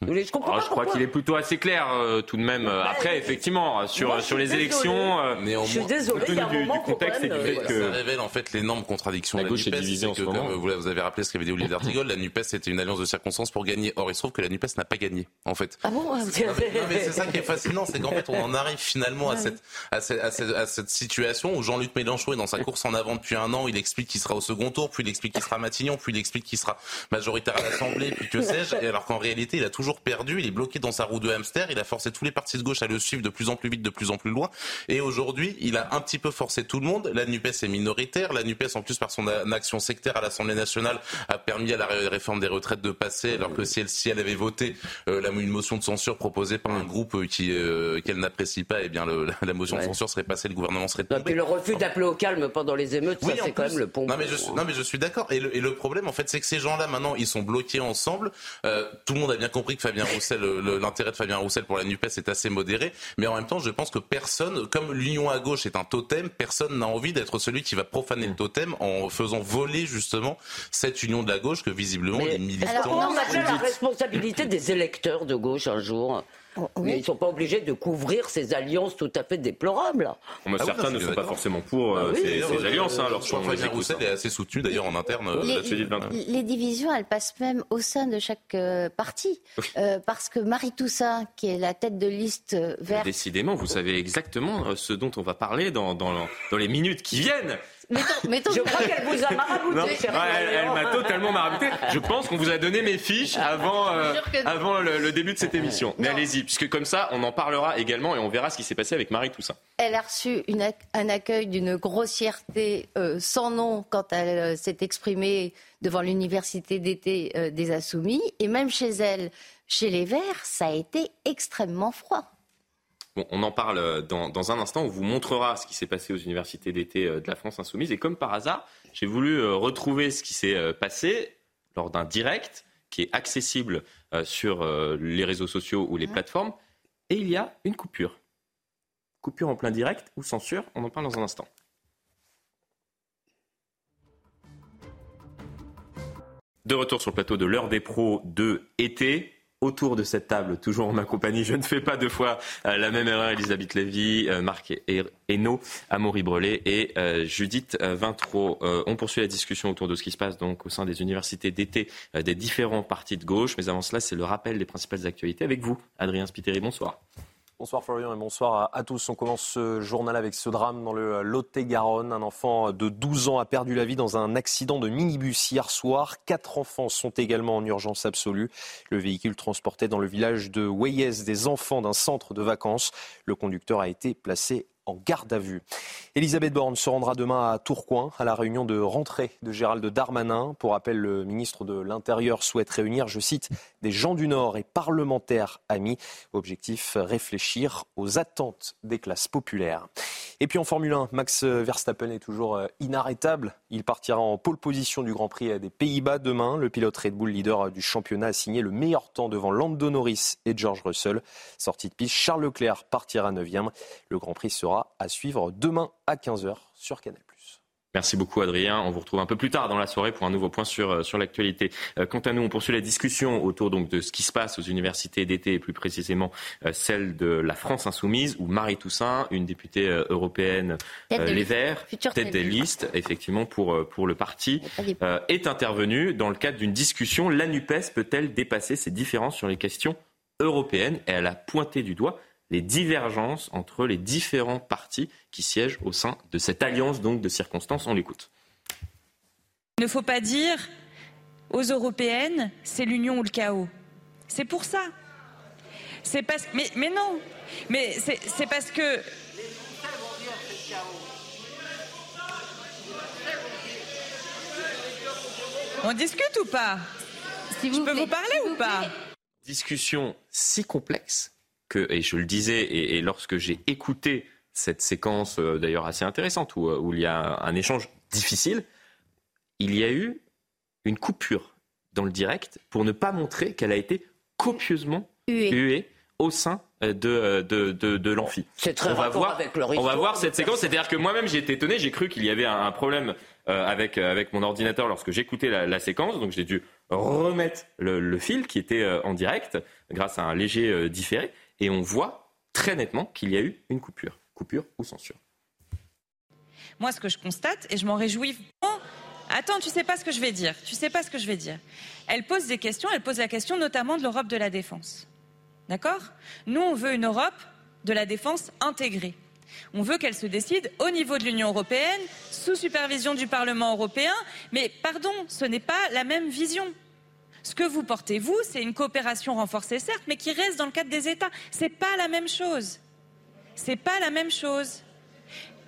Je comprends Ah, pas je crois qu'il est plutôt assez clair euh, tout de même. Euh, Après, effectivement, sur, moi, sur les désolée. élections, euh, Je suis Néanmoins, désolé, compte tenu du- contexte et du euh, fait que- Ça révèle en fait l'énorme contradiction La de gauche est NUPES, divisée en c'est ce moment. Comme vous avez rappelé ce qu'avait dit Olivier D'Artigol, la NUPES c'était une alliance de circonstances pour gagner. Or, il se trouve que la NUPES n'a pas gagné, en fait. Ah bon Non, mais, non, mais c'est ça qui est fascinant, c'est qu'en fait on en arrive finalement à cette, à cette, à cette, à cette situation où Jean-Luc Mélenchon est dans sa course en avant depuis un an, il explique qu'il sera au second tour, puis il explique qu'il sera Matignon, puis il explique qu'il sera majoritaire à l'Assemblée, puis que sais-je, et alors qu'en réalité il a toujours perdu, il est bloqué dans sa roue de hamster, il a forcé tous les partis de gauche à le suivre de plus en plus vite, de plus en plus loin, et aujourd'hui il a un petit peu forcé tout le monde, la NUPES est minoritaire, la NUPES en plus par son action sectaire à l'Assemblée nationale a permis à la ré- réforme des retraites de passer, alors que si elle, si elle avait voté euh, la, une motion de censure proposée par un groupe euh, qui euh, qu'elle n'apprécie pas, eh bien le- la, motion Ouais. de censure serait passée, le gouvernement serait Non, tombé. puis le refus d'appeler au calme pendant les émeutes, Oui, ça en c'est quand même le pont. Non mais je suis, non mais je suis d'accord. Et le, et le problème en fait, c'est que ces gens-là maintenant, ils sont bloqués ensemble. Euh, tout le monde a bien compris que Fabien Roussel, l'intérêt de Fabien Roussel pour la Nupes est assez modéré, mais en même temps, je pense que personne, comme l'union à gauche est un totem, personne n'a envie d'être celui qui va profaner le totem en faisant voler justement cette union de la gauche que visiblement les militants. Alors, on a la responsabilité des électeurs de gauche un jour? Oh, mais ils ne sont pas obligés de couvrir ces alliances tout à fait déplorables. Ah certains ne sont pas forcément pour euh, ah ces, alliances. Hein, Fabien Roussel est assez soutenu d'ailleurs en interne. Les, euh, les, divisions, elles passent même au sein de chaque euh, parti. parce que Marie Toussaint, qui est la tête de liste verte... Décidément, vous savez exactement ce dont on va parler dans, dans, dans les minutes qui viennent. Mettons, je crois qu'elle vous a marabouté. elle, m'a totalement marabouté. Je pense qu'on vous a donné mes fiches avant, euh, avant le, début de cette émission. Mais allez-y, puisque comme ça, on en parlera également et on verra ce qui s'est passé avec Marie Toussaint. Elle a reçu une, un accueil d'une grossièreté euh, sans nom quand elle euh, s'est exprimée devant l'université d'été des Insoumis. Et même chez elle, chez les Verts, ça a été extrêmement froid on en parle euh, dans, un instant. On vous montrera ce qui s'est passé aux universités d'été euh, de la France insoumise. Et comme par hasard, j'ai voulu euh, retrouver ce qui s'est passé lors d'un direct qui est accessible sur les réseaux sociaux ou les plateformes. Et il y a une coupure. Coupure en plein direct ou censure, on en parle dans un instant. De retour sur le plateau de l'heure des pros de été autour de cette table, toujours en ma compagnie. Je ne fais pas deux fois euh, la même erreur. Elisabeth Lévy, euh, Marc Hainaut, Amaury Brelet et euh, Judith Vintraud. on poursuit la discussion autour de ce qui se passe donc au sein des universités d'été des différents partis de gauche. Mais avant cela, c'est le rappel des principales actualités avec vous, Adrien Spiteri. Bonsoir. Bonsoir Florian et bonsoir à, tous. On commence ce journal avec ce drame dans le Lot-et-Garonne. Un enfant de 12 ans a perdu la vie dans un accident de minibus hier soir. Quatre enfants sont également en urgence absolue. Le véhicule transportait dans le village de Weyes des enfants d'un centre de vacances. Le conducteur a été placé en garde à vue. Elisabeth Borne se rendra demain à Tourcoing à la réunion de rentrée de Gérald Darmanin. Pour rappel, le ministre de l'Intérieur souhaite réunir, je cite, des gens du Nord et parlementaires amis. Objectif, réfléchir aux attentes des classes populaires. Et puis en Formule 1, Max Verstappen est toujours euh, inarrêtable. Il partira en pole position du Grand Prix des Pays-Bas demain. Le pilote Red Bull leader du championnat a signé le meilleur temps devant Lando Norris et George Russell. Sortie de piste, Charles Leclerc partira 9e. Le Grand Prix sera à suivre demain à 15h sur Canal+. Merci beaucoup Adrien. On vous retrouve un peu plus tard dans la soirée pour un nouveau point sur, euh, sur l'actualité. Euh, quant à nous, on poursuit la discussion autour donc, de ce qui se passe aux universités d'été et plus précisément euh, celle de la France insoumise où Marie Toussaint, une députée européenne Les Verts, tête des listes effectivement pour, pour le parti, est intervenue dans le cadre d'une discussion. La NUPES peut-elle dépasser ses différences sur les questions européennes? Et elle a pointé du doigt les divergences entre les différents partis qui siègent au sein de cette alliance donc de circonstances. On l'écoute. Il ne faut pas dire aux européennes, c'est l'union ou le chaos. C'est pour ça. C'est parce mais, mais non. Mais c'est parce que On discute ou pas? Si Je peux vous parler ou pas? Discussion si complexe que, et je le disais, et, lorsque j'ai écouté cette séquence euh, d'ailleurs assez intéressante où, euh, où, il y a un échange difficile, il y a eu une coupure dans le direct pour ne pas montrer qu'elle a été copieusement huée, au sein euh, de, de, de, de l'amphi. C'est très on va voir, avec On va voir cette séquence. C'est-à-dire que moi-même, j'ai été étonné. J'ai cru qu'il y avait un, problème avec, avec mon ordinateur lorsque j'écoutais la, la, séquence. Donc j'ai dû remettre le, le, fil qui était en direct grâce à un léger différé et on voit très nettement qu'il y a eu une coupure. Coupure ou censure. Moi, ce que je constate, et je m'en réjouis. attends, tu sais pas ce que je vais dire. Tu sais pas ce que je vais dire. Elle pose des questions. Elle pose la question notamment de l'Europe de la défense. D'accord? Nous, on veut une Europe de la défense intégrée. On veut qu'elle se décide au niveau de l'Union européenne, sous supervision du Parlement européen. Mais pardon, ce n'est pas la même vision. Ce que vous portez, vous, c'est une coopération renforcée, certes, mais qui reste dans le cadre des États. C'est pas la même chose. C'est pas la même chose.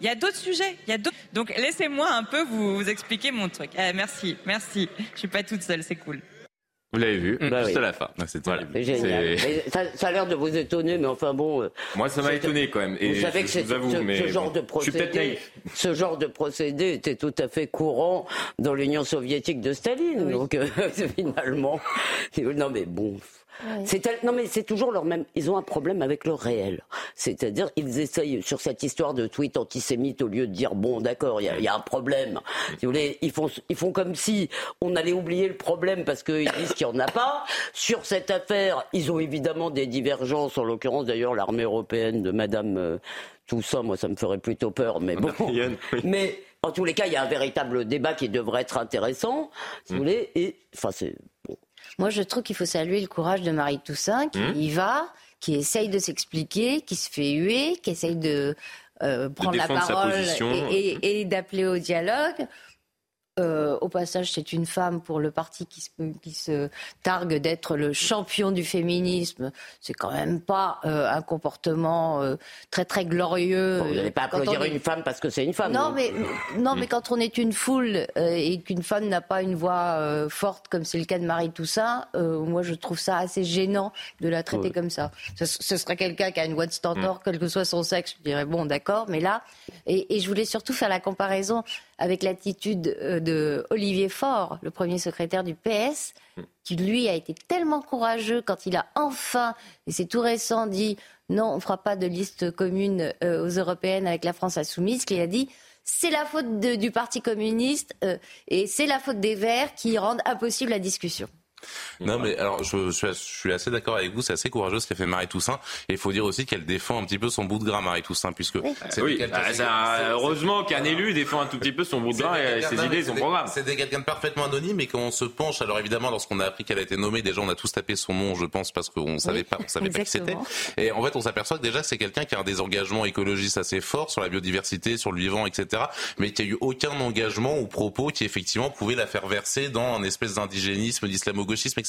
Il y a d'autres sujets. Il y a Donc laissez-moi un peu vous, expliquer mon truc. Eh, merci, merci. Je suis pas toute seule, c'est cool. Vous l'avez vu, bah juste à la fin. C'est génial. Ça, a l'air de vous étonner, mais enfin bon. Euh, Moi, ça m'a étonné quand même. Et vous savez que ce, ce, genre de procédé, ce genre de procédé était tout à fait courant dans l'Union soviétique de Staline. Donc euh, finalement, non mais bon. Non, mais c'est toujours leur même. Ils ont un problème avec le réel. C'est-à-dire, ils essayent sur cette histoire de tweet antisémite au lieu de dire bon, d'accord, il y, a un problème. Si vous voulez, ils font, ils font comme si on allait oublier le problème parce qu'ils disent qu'il n'y en a pas. Sur cette affaire, ils ont évidemment des divergences. En l'occurrence, d'ailleurs, l'armée européenne de Madame euh, Toussaint, moi, ça me ferait plutôt peur, mais bon. Mais en tous les cas, il y a un véritable débat qui devrait être intéressant, si vous mm. voulez. Et enfin, c'est moi, je trouve qu'il faut saluer le courage de Marie Toussaint, qui hmm. y va, qui essaye de s'expliquer, qui se fait huer, qui essaye de euh, prendre la parole et d'appeler au dialogue. Euh, au passage, c'est une femme pour le parti qui se, qui se targue d'être le champion du féminisme. C'est quand même pas euh, un comportement euh, très très glorieux. vous n'allez pas applaudir une femme parce que c'est une femme. Non, mais non, mais quand on est une foule et qu'une femme n'a pas une voix forte comme c'est le cas de Marie Toussaint, moi je trouve ça assez gênant de la traiter comme ça. Ce, serait quelqu'un qui a une voix de stentor, mm. quel que soit son sexe, je dirais bon, d'accord, mais là, et, et je voulais surtout faire la comparaison avec l'attitude euh, de Olivier Faure, le premier secrétaire du PS, qui lui a été tellement courageux quand il a enfin, et c'est tout récent, dit non, on ne fera pas de liste commune euh, aux européennes avec la France insoumise, qu'il a dit c'est la faute du Parti communiste euh, et c'est la faute des Verts qui rendent impossible la discussion. Non, mais alors je, je, suis assez d'accord avec vous, c'est assez courageux ce qu'a fait Marie Toussaint. Et il faut dire aussi qu'elle défend un petit peu son bout de gras, Marie Toussaint, puisque oui. Ah, heureusement qu'un élu défend un tout petit peu son bout de gras et ses idées, son programme. C'était quelqu'un de parfaitement anonyme, et quand on se penche, alors évidemment, lorsqu'on a appris qu'elle a été nommée, déjà on a tous tapé son nom, je pense, parce qu'on savait pas, on savait pas qui c'était. Et en fait, on s'aperçoit que déjà c'est quelqu'un qui a des engagements écologistes assez forts sur la biodiversité, sur le vivant, etc. Mais qui a eu aucun engagement ou propos qui effectivement pouvait la faire verser dans un espèce d'indigénisme, d'islamo-gauchisme, etc.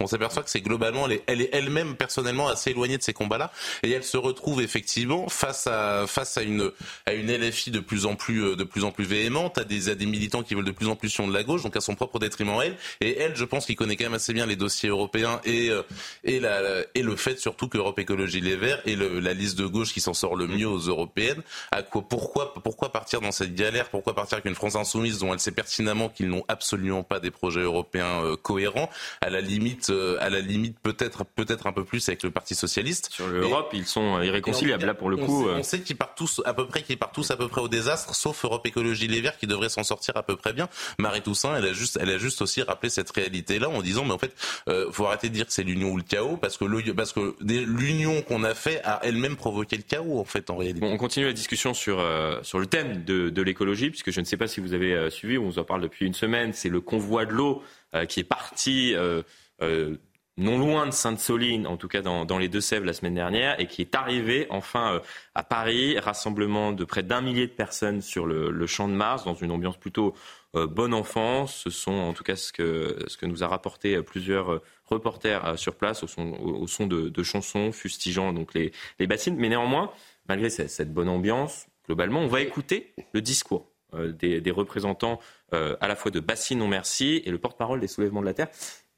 On s'aperçoit que c'est globalement, elle est elle-même personnellement assez éloignée de ces combats-là, et elle se retrouve effectivement face à face à une à une LFI de plus en plus euh, de plus en plus véhémente, à des à des militants qui veulent de plus en plus sur de la gauche, donc à son propre détriment elle. Et elle, je pense qu'il connaît quand même assez bien les dossiers européens et euh, et la et le fait surtout qu'Europe Écologie Les Verts est la liste de gauche qui s'en sort le mieux aux européennes. À quoi pourquoi pourquoi partir dans cette galère? Pourquoi partir avec une France insoumise dont elle sait pertinemment qu'ils n'ont absolument pas des projets européens euh, cohérents? À la limite, euh, à la limite peut-être, peut-être un peu plus avec le Parti socialiste. Sur l'Europe, ils sont irréconciliables. Là, pour le coup, on sait, qu'ils partent tous à peu près, qu'ils partent tous à peu près au désastre, sauf Europe Écologie Les Verts qui devrait s'en sortir à peu près bien. Marie Toussaint, elle a juste, elle a juste aussi rappelé cette réalité-là en disant, mais en fait, euh, faut arrêter de dire que c'est l'union ou le chaos, parce que parce que l'union qu'on a fait a elle-même provoqué le chaos en fait en réalité. on continue la discussion sur euh, sur le thème de, de l'écologie, puisque je ne sais pas si vous avez suivi, on vous en parle depuis une semaine. C'est le convoi de l'eau euh, qui est parti euh, euh, non loin de Sainte-Soline, en tout cas dans, les Deux-Sèvres la semaine dernière, et qui est arrivé enfin à Paris, rassemblement de près d'un millier de personnes sur le, champ de Mars, dans une ambiance plutôt bonne enfance. Ce sont en tout cas ce que, ce que nous a rapporté plusieurs reporters sur place au son, au, son de, chansons fustigeant donc les, les bassines. Mais néanmoins, malgré cette bonne ambiance, globalement, on va écouter le discours euh, des, représentants euh, à la fois de Bassine Non Merci et le porte-parole des soulèvements de la Terre.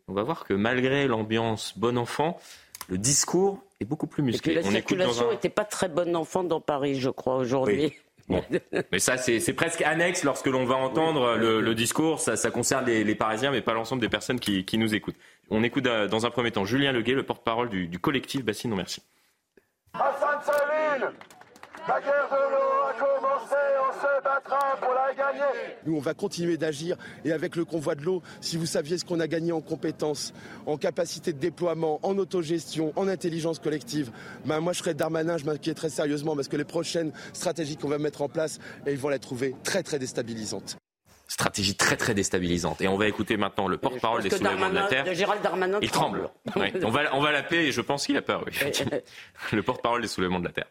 On va voir que malgré l'ambiance bon enfant, le discours est beaucoup plus musclé. la circulation n'était pas très bon enfant dans Paris, je crois, aujourd'hui. mais ça, c'est presque annexe lorsque l'on va entendre le, discours. Ça, concerne les, Parisiens, mais pas l'ensemble des personnes qui, nous écoutent. On écoute euh, dans un premier temps Julien Leguet, le porte-parole du, collectif Bassine Non Merci. La guerre Nous, on va continuer d'agir et avec le convoi de l'eau, si vous saviez ce qu'on a gagné en compétences, en capacité de déploiement, en autogestion, en intelligence collective, ben moi je serais Darmanin, je m'inquiéterais sérieusement parce que les prochaines stratégies qu'on va mettre en place, ils vont les trouver très très déstabilisantes stratégie très très déstabilisante. Et on va écouter maintenant le porte-parole des soulèvements de la Terre. Gérald Darmanin il tremble. on va, on va l'appeler et je pense qu'il a peur. Oui. le porte-parole des soulèvements de la Terre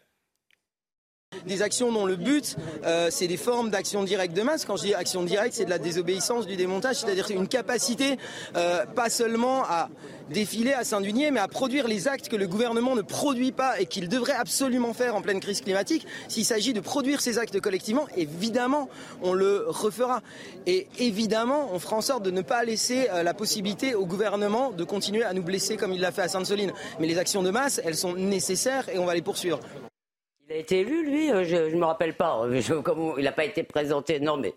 des actions dont le but, euh, c'est des formes d'action directe de masse. Quand je dis action directe, c'est de la désobéissance, du démontage, c'est-à-dire une capacité euh, pas seulement à défiler, à s'indigner, mais à produire les actes que le gouvernement ne produit pas et qu'il devrait absolument faire en pleine crise climatique. S'il s'agit de produire ces actes collectivement, évidemment, on le refera. Et évidemment, on fera en sorte de ne pas laisser euh, la possibilité au gouvernement de continuer à nous blesser comme il l'a fait à Sainte-Soline. Mais les actions de masse, elles sont nécessaires et on va les poursuivre Il a été élu, lui euh, Je ne me rappelle pas. Je, comme, il n'a pas été présenté. Non, mais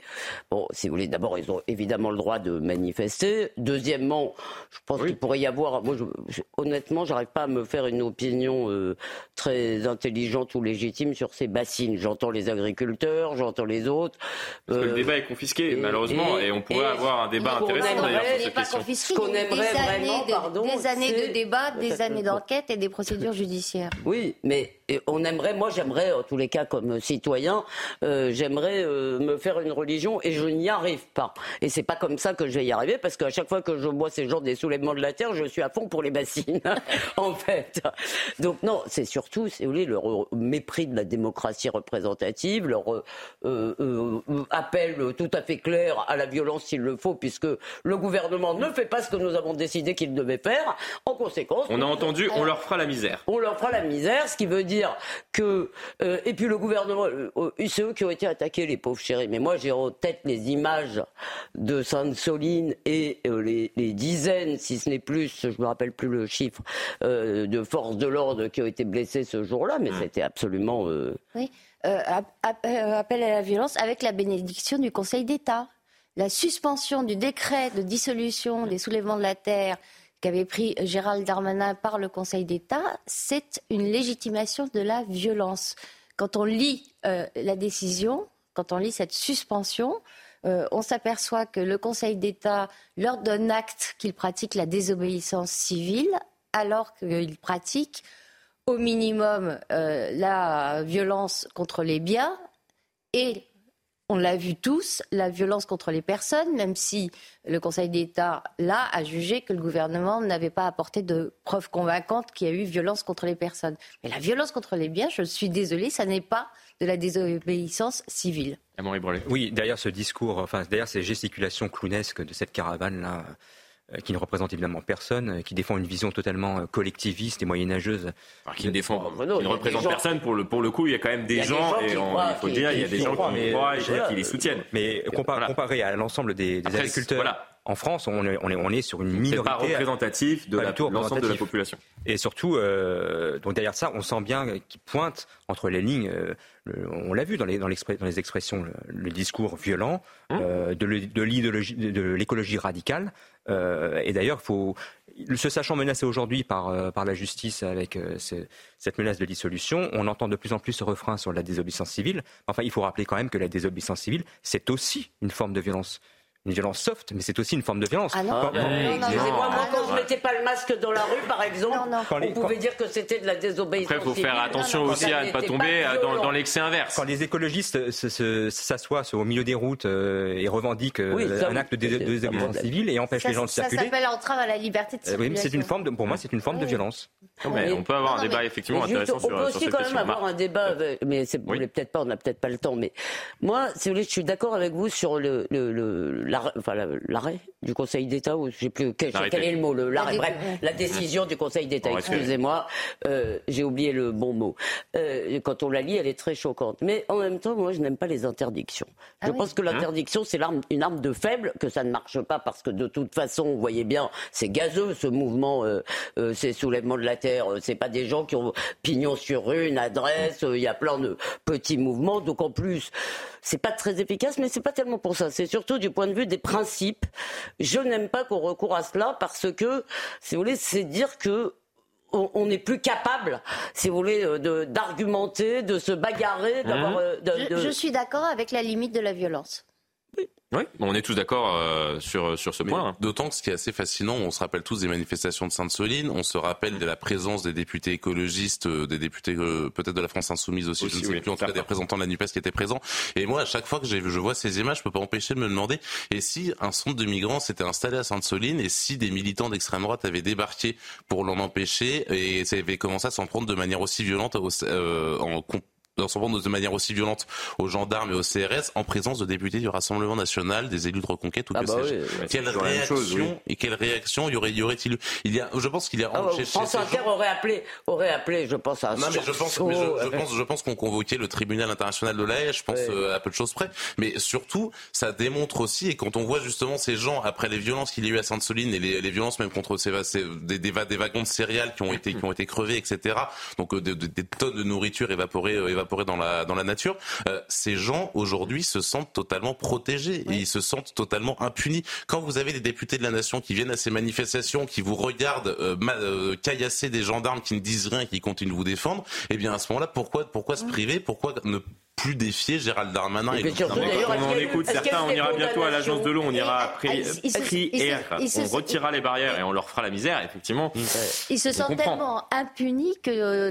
bon, si vous voulez, d'abord, ils ont évidemment le droit de manifester. Deuxièmement, je pense qu'il pourrait y avoir. Moi, je, je, honnêtement, j'arrive pas à me faire une opinion euh, très intelligente ou légitime sur ces bassines. J'entends les agriculteurs, j'entends les autres. Parce que le débat est confisqué, malheureusement, et, on pourrait avoir un débat intéressant d'ailleurs sur cette question. Ce qu'on aimerait des vraiment, années pardon, des années de débat, des années d'enquête et des procédures judiciaires. Oui, mais on aimerait, moi j'aimerais, en tous les cas comme citoyen, euh, j'aimerais euh, me faire une religion et je n'y arrive pas. Et c'est pas comme ça que je vais y arriver parce qu'à chaque fois que je vois ces gens des soulèvements de la terre, je suis à fond pour les bassines, en fait. Donc non, c'est surtout, si vous voulez, leur mépris de la démocratie représentative, leur euh, appel tout à fait clair à la violence s'il le faut, puisque le gouvernement ne fait pas ce que nous avons décidé qu'il devait faire. En conséquence, on a entendu, on leur fera la misère. On leur fera la misère, ce qui veut dire que euh, et puis le gouvernement, euh, euh, c'est eux qui ont été attaqués, les pauvres chéris. Mais moi, j'ai en tête les images de Sainte-Soline et les, dizaines, si ce n'est plus, je me rappelle plus le chiffre, de forces de l'ordre qui ont été blessées ce jour-là. Mais c'était absolument. Oui. appel à la violence avec la bénédiction du Conseil d'État. La suspension du décret de dissolution des soulèvements de la terre qu'avait pris Gérald Darmanin par le Conseil d'État, c'est une légitimation de la violence. Quand on lit euh, la décision, quand on lit cette suspension, euh, on s'aperçoit que le Conseil d'État leur donne acte qu'il pratique la désobéissance civile, alors qu'il pratique au minimum euh, la violence contre les biens et on l'a vu tous, la violence contre les personnes, même si le Conseil d'État, là, a jugé que le gouvernement n'avait pas apporté de preuves convaincantes qu'il y a eu violence contre les personnes. Mais la violence contre les biens, je suis désolée, ça n'est pas de la désobéissance civile. Oui, derrière ce discours, enfin, derrière ces gesticulations clownesques de cette caravane-là, euh, qui ne représente évidemment personne, euh, qui défend une vision totalement euh, collectiviste et moyenâgeuse. qui ne défend, qui ne représente personne pour le, pour le coup, il y a quand même des, gens, et il faut dire, il y a des gens qui croient et qui les soutiennent. Mais comparé à l'ensemble des, agriculteurs. En France, on est, on est, on est sur une minorité. pas représentatif de l'ensemble de la population. Et surtout, donc derrière ça, on sent bien qu'il pointe entre les lignes. on l'a vu dans les, dans, dans les expressions, le, discours violent hum. de l'écologie radicale, euh, et d'ailleurs, se sachant menacé aujourd'hui par, euh, la justice avec euh, cette menace de dissolution, on entend de plus en plus ce refrain sur la désobéissance civile. Enfin, il faut rappeler quand même que la désobéissance civile, c'est aussi une forme de violence une violence soft, mais c'est aussi une forme de violence. Ah non, Excusez-moi, moi, quand je mettais pas le masque dans la rue, par exemple, on pouvait dire que c'était de la désobéissance. Après, il faut faire attention aussi à ne pas tomber dans, l'excès inverse. Quand les écologistes s'assoient au milieu des routes euh, et revendiquent euh, un acte de désobéissance civile et empêchent les gens de circuler. Ça s'appelle entrave à la liberté de circulation. Oui, c'est une forme de, pour moi, c'est une forme de violence. on peut avoir un débat effectivement intéressant sur, On peut aussi quand même avoir un débat, mais vous voulez peut-être pas, on n'a peut-être pas le temps. Mais moi, si vous voulez, je suis d'accord avec vous sur le, l'arrêt du Conseil d'État, ou je sais plus quel, est le mot, l'arrêt, bref, la décision du Conseil d'État. Excusez-moi, euh, j'ai oublié le bon mot. Euh, quand on la lit, elle est très choquante. Mais en même temps, moi, je n'aime pas les interdictions. Ah je pense que hein l'interdiction, c'est une arme de faible, que ça ne marche pas parce que de toute façon, vous voyez bien, c'est gazeux ce mouvement, euh, ces soulèvements de la terre. C'est pas des gens qui ont pignon sur rue, une adresse. Il y a plein de petits mouvements. Donc en plus, c'est pas très efficace, mais c'est pas tellement pour ça. C'est surtout du point de vue des principes. Je n'aime pas qu'on recourt à cela parce que, si vous voulez, c'est dire que on n'est plus capable, si vous voulez, d'argumenter, de, se bagarrer. Mmh. Euh, je suis d'accord avec la limite de la violence. Oui, on est tous d'accord euh, sur, sur ce point. Hein. D'autant que ce qui est assez fascinant, on se rappelle tous des manifestations de Sainte-Soline, on se rappelle de la présence des députés écologistes, euh, des députés euh, peut-être de la France Insoumise aussi, je ne sais plus, en tout cas des représentants de la NUPES qui étaient présents. Et moi, à chaque fois que je vois ces images, je peux pas empêcher de me demander, et si un centre de migrants s'était installé à Sainte-Soline, et si des militants d'extrême droite avaient débarqué pour l'en empêcher, et ça avait commencé à s'en prendre de manière aussi violente en s'en prendre de manière aussi violente aux gendarmes et aux CRS en présence de députés du Rassemblement national, des élus de Reconquête ou Ah que bah sais-je. oui, ouais, Quelle réaction chose, oui. et quelle réaction y aurait y aurait-il eu? Il y a, je pense qu'il y a Ah, chez- chez France Inter gens- aurait appelé, aurait appelé, je pense, à non, mais je pense, mais je, pense, je pense qu'on convoquait le tribunal international de l'AE, je pense euh, à peu de choses près. Mais surtout, ça démontre aussi, et quand on voit justement ces gens, après les violences qu'il y a eu à Sainte-Soline et les, les violences même contre ces, ces- des, des, des wagons de céréales qui ont été, qui ont été crevés, etc. Donc euh, de- de- des tonnes de nourriture évaporées, euh, dans la, dans la nature. Euh, ces gens, aujourd'hui, se sentent totalement protégés et ils se sentent totalement impunis. Quand vous avez des députés de la nation qui viennent à ces manifestations, qui vous regardent euh, euh, caillasser des gendarmes qui ne disent rien et qui continuent de vous défendre, eh bien à ce moment-là, pourquoi, pourquoi se priver? Pourquoi ne plus défier Gérald Darmanin Et et, surtout, Quand on en écoute certains, on ira bientôt à l'agence de l'eau, on ira il se- on retirera les barrières et on leur fera la misère, effectivement. Ils se sentent tellement impunis que euh,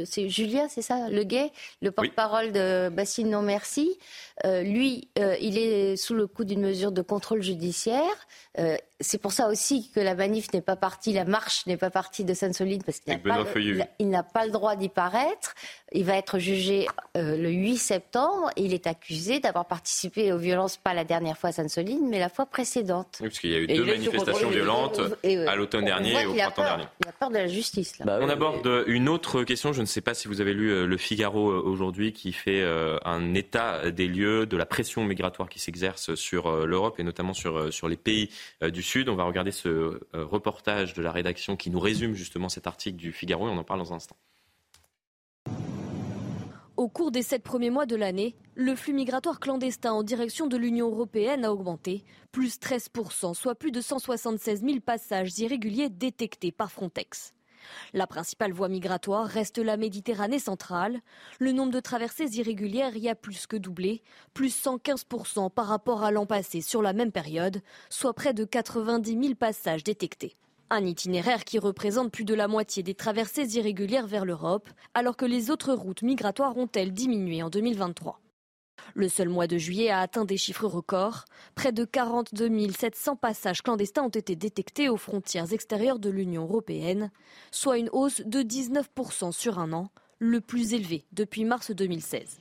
le, c'est Julien, c'est ça, le gay, le porte-parole de Bassine Non Merci, euh, lui, euh, il est sous le coup d'une mesure de contrôle judiciaire. Euh, c'est pour ça aussi que la manif n'est pas partie, la marche n'est pas partie de Sainte-Soline parce qu'il n'a pas, le droit d'y paraître. Il va être jugé euh, le 8 septembre. Et il est accusé d'avoir participé aux violences, pas la dernière fois à Sainte-Soline, mais la fois précédente. Oui, parce qu'il y a eu Et deux manifestations violentes Et, à l'automne dernier et au printemps peur. dernier. Il a peur de la justice, là. Bah On aborde une autre question. Je ne sais pas si vous avez lu euh, Le Figaro euh, aujourd'hui qui fait euh, un état des lieux de la pression migratoire qui s'exerce sur euh, l'Europe et notamment sur, euh, sur les pays euh, du Sud. On va regarder ce reportage de la rédaction qui nous résume justement cet article du Figaro et on en parle dans un instant. Au cours des sept premiers mois de l'année, le flux migratoire clandestin en direction de l'Union européenne a augmenté, plus 13%, soit plus de 176 000 passages irréguliers détectés par Frontex. La principale voie migratoire reste la Méditerranée centrale. Le nombre de traversées irrégulières y a plus que doublé, plus 115% par rapport à l'an passé sur la même période, soit près de 90 000 passages détectés. Un itinéraire qui représente plus de la moitié des traversées irrégulières vers l'Europe, alors que les autres routes migratoires ont-elles diminué en 2023. Le seul mois de juillet a atteint des chiffres records. Près de 42 700 passages clandestins ont été détectés aux frontières extérieures de l'Union européenne, soit une hausse de 19% sur un an, le plus élevé depuis mars 2016.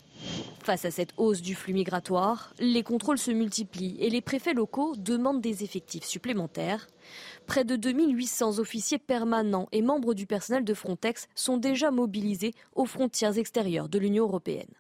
Face à cette hausse du flux migratoire, les contrôles se multiplient et les préfets locaux demandent des effectifs supplémentaires. Près de 2800 officiers permanents et membres du personnel de Frontex sont déjà mobilisés aux frontières extérieures de l'Union européenne.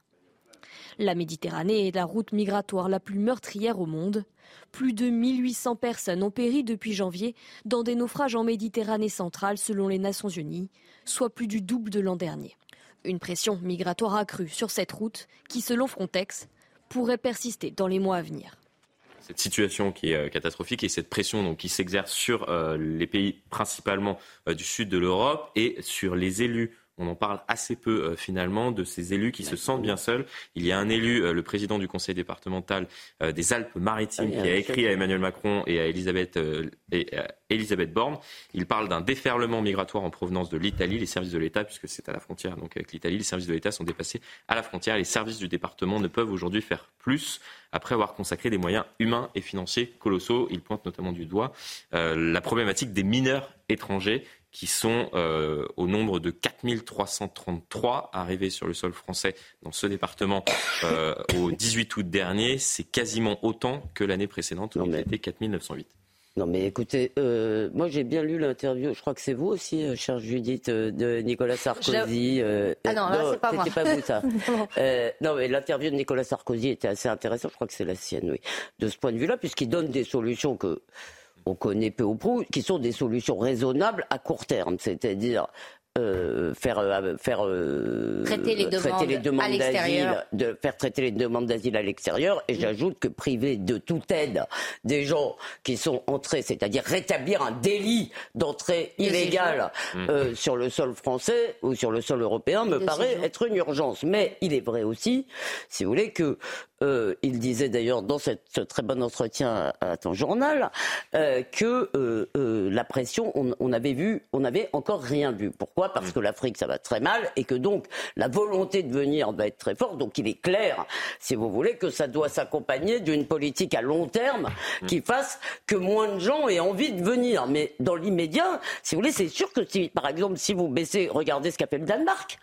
La Méditerranée est la route migratoire la plus meurtrière au monde. Plus de 1800 personnes ont péri depuis janvier dans des naufrages en Méditerranée centrale selon les Nations Unies, soit plus du double de l'an dernier. Une pression migratoire accrue sur cette route qui, selon Frontex, pourrait persister dans les mois à venir cette situation qui est euh, catastrophique et cette pression donc, qui s'exerce sur euh, les pays principalement euh, du sud de l'Europe et sur les élus. On en parle assez peu euh, finalement de ces élus qui se sentent bien seuls. Il y a un élu, euh, le président du conseil départemental euh, des Alpes-Maritimes, qui a écrit à Emmanuel Macron et à Elisabeth, et à Elisabeth Borne. Il parle d'un déferlement migratoire en provenance de l'Italie. Les services de l'État, puisque c'est à la frontière donc avec l'Italie, les services de l'État sont dépassés à la frontière. Les services du département ne peuvent aujourd'hui faire plus après avoir consacré des moyens humains et financiers colossaux. Il pointe notamment du doigt euh, la problématique des mineurs étrangers qui sont euh, au nombre de 4333 arrivés sur le sol français dans ce département euh, au 18 août dernier. C'est quasiment autant que l'année précédente où il était 4908. Non mais écoutez, euh, moi j'ai bien lu l'interview, je crois que c'est vous aussi, euh, chère Judith, euh, de Nicolas Sarkozy. euh, Ah non, là, c'est pas moi. pas vous ça. Non. Non mais l'interview de Nicolas Sarkozy était assez intéressante, je crois que c'est la sienne, oui. De ce point de vue-là, puisqu'il donne des solutions que on connaît peu ou prou, qui sont des solutions raisonnables à court terme, c'est-à-dire euh, faire euh, faire euh, Traiter les demandes les d'asile, de faire traiter les demandes d'asile à l'extérieur. Et j'ajoute que priver de toute aide des gens qui sont entrés, c'est-à-dire rétablir un délit d'entrée De illégale euh, sur le sol français ou sur le sol européen me paraît séjour. être une urgence. Mais il est vrai aussi, si vous voulez, que euh, il disait d'ailleurs dans cette, ce très bon entretien à, ton journal euh, que euh, la pression, on, on avait vu, on n'avait encore rien vu. Pourquoi? Parce que l'Afrique ça va très mal et que donc la volonté de venir va être très forte. Donc il est clair, si vous voulez, que ça doit s'accompagner d'une politique à long terme qui fasse que moins de gens aient envie de venir. Mais dans l'immédiat, si vous voulez, c'est sûr que si, par exemple, si vous baissez, regardez ce qu'a fait le Danemark.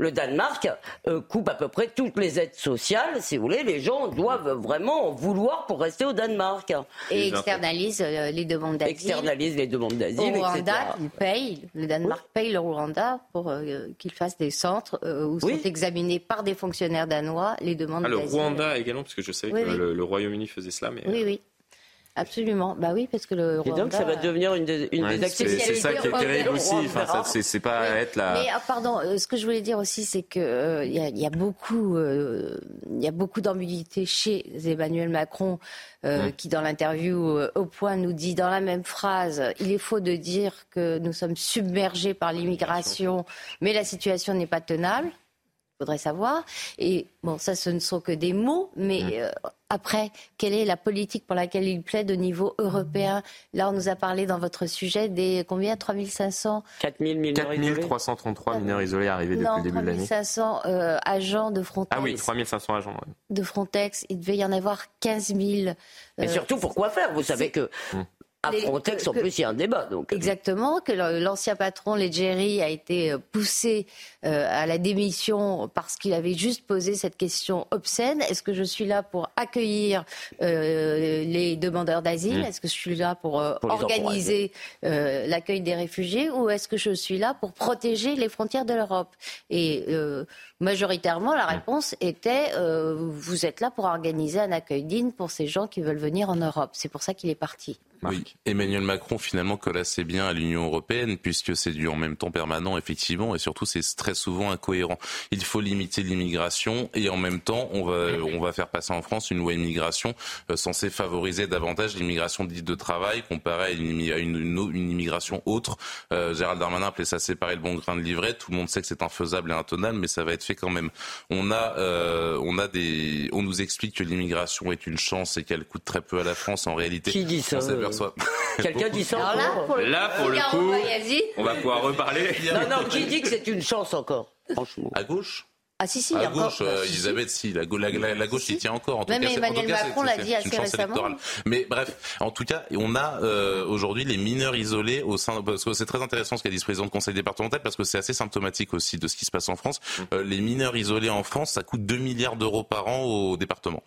Le Danemark euh, coupe à peu près toutes les aides sociales. Si vous voulez, les gens doivent vraiment en vouloir pour rester au Danemark. Et externalise euh, les demandes d'asile. Externalise les demandes d'asile, Au Rwanda, etc. il paye, le Danemark paye le Rwanda pour euh, qu'il fasse des centres euh, où Oui. sont examinés par des fonctionnaires danois les demandes Ah, le d'asile. Rwanda également, parce que je savais Oui, que oui. le, le Royaume-Uni faisait cela, mais. Oui, oui. Absolument. Bah oui, parce que le Et donc, ça va devenir une des, une Ouais, des c'est c'est ça qui est terrible aussi. Enfin, c'est- pas être la. Mais ah, pardon, euh, ce que je voulais dire aussi, c'est que euh, il y, a, il y a beaucoup, euh, il y a beaucoup d'ambiguïté chez Emmanuel Macron, euh, Mm. qui dans l'interview euh, au point nous dit dans la même phrase il est faux de dire que nous sommes submergés par l'immigration, mais la situation n'est pas tenable. Il faudrait savoir. Et bon, ça, ce ne sont que des mots, mais Mm. euh, après, quelle est la politique pour laquelle il plaide au niveau européen? Là, on nous a parlé dans votre sujet des combien? 3500 4000 mineurs isolés 4333 mineurs isolés arrivés depuis le début de l'année. 3500 euh, agents de Frontex. Ah oui, 3500 agents. ouais. De Frontex, il devait y en avoir 15 000. Mais euh, surtout, pourquoi faire? Vous savez que Hum. À Frontex, en plus, il y a un débat. Donc. Exactement, que l'ancien patron, Leggeri, a été euh, poussé euh, à la démission parce qu'il avait juste posé cette question obscène. Est-ce que je suis là pour accueillir euh, les demandeurs d'asile? Mm. Est-ce que je suis là pour, euh, organiser euh, l'accueil des réfugiés Ou est-ce que je suis là pour protéger les frontières de l'Europe? Et euh, majoritairement, la réponse était euh, vous êtes là pour organiser un accueil digne pour ces gens qui veulent venir en Europe. C'est pour ça qu'il est parti. Oui, Emmanuel Macron finalement colle assez bien à l'Union européenne puisque c'est du en même temps permanent effectivement et surtout c'est très souvent incohérent. Il faut limiter l'immigration et en même temps on va on va faire passer en France une loi immigration euh, censée favoriser davantage l'immigration dite de travail comparée à une, une, une- une immigration autre. Euh, Gérald Darmanin appelait ça séparer le bon grain de l'ivraie. Tout le monde sait que c'est infaisable et intenable mais ça va être fait quand même. On a euh, on a des on nous explique que l'immigration est une chance et qu'elle coûte très peu à la France en réalité. Qui dit ça, Quelqu'un dit ça là, encore pour le, Là, pour le coup, on va pouvoir reparler. Non, non, qui dit que c'est une chance encore Franchement. À gauche Ah si, si, À encore. gauche, euh, Si, si. Elisabeth, si, la, go- la- la- la gauche, il tient encore. En tout Même cas, en Emmanuel tout cas, c'est- Macron l'a dit assez récemment. électorale. Mais bref, en tout cas, on a euh, aujourd'hui les mineurs isolés au sein, parce que c'est très intéressant ce qu'a dit ce président de conseil départemental, parce que c'est assez symptomatique aussi de ce qui se passe en France. Euh, les mineurs isolés en France, ça coûte 2 milliards d'euros par an au département.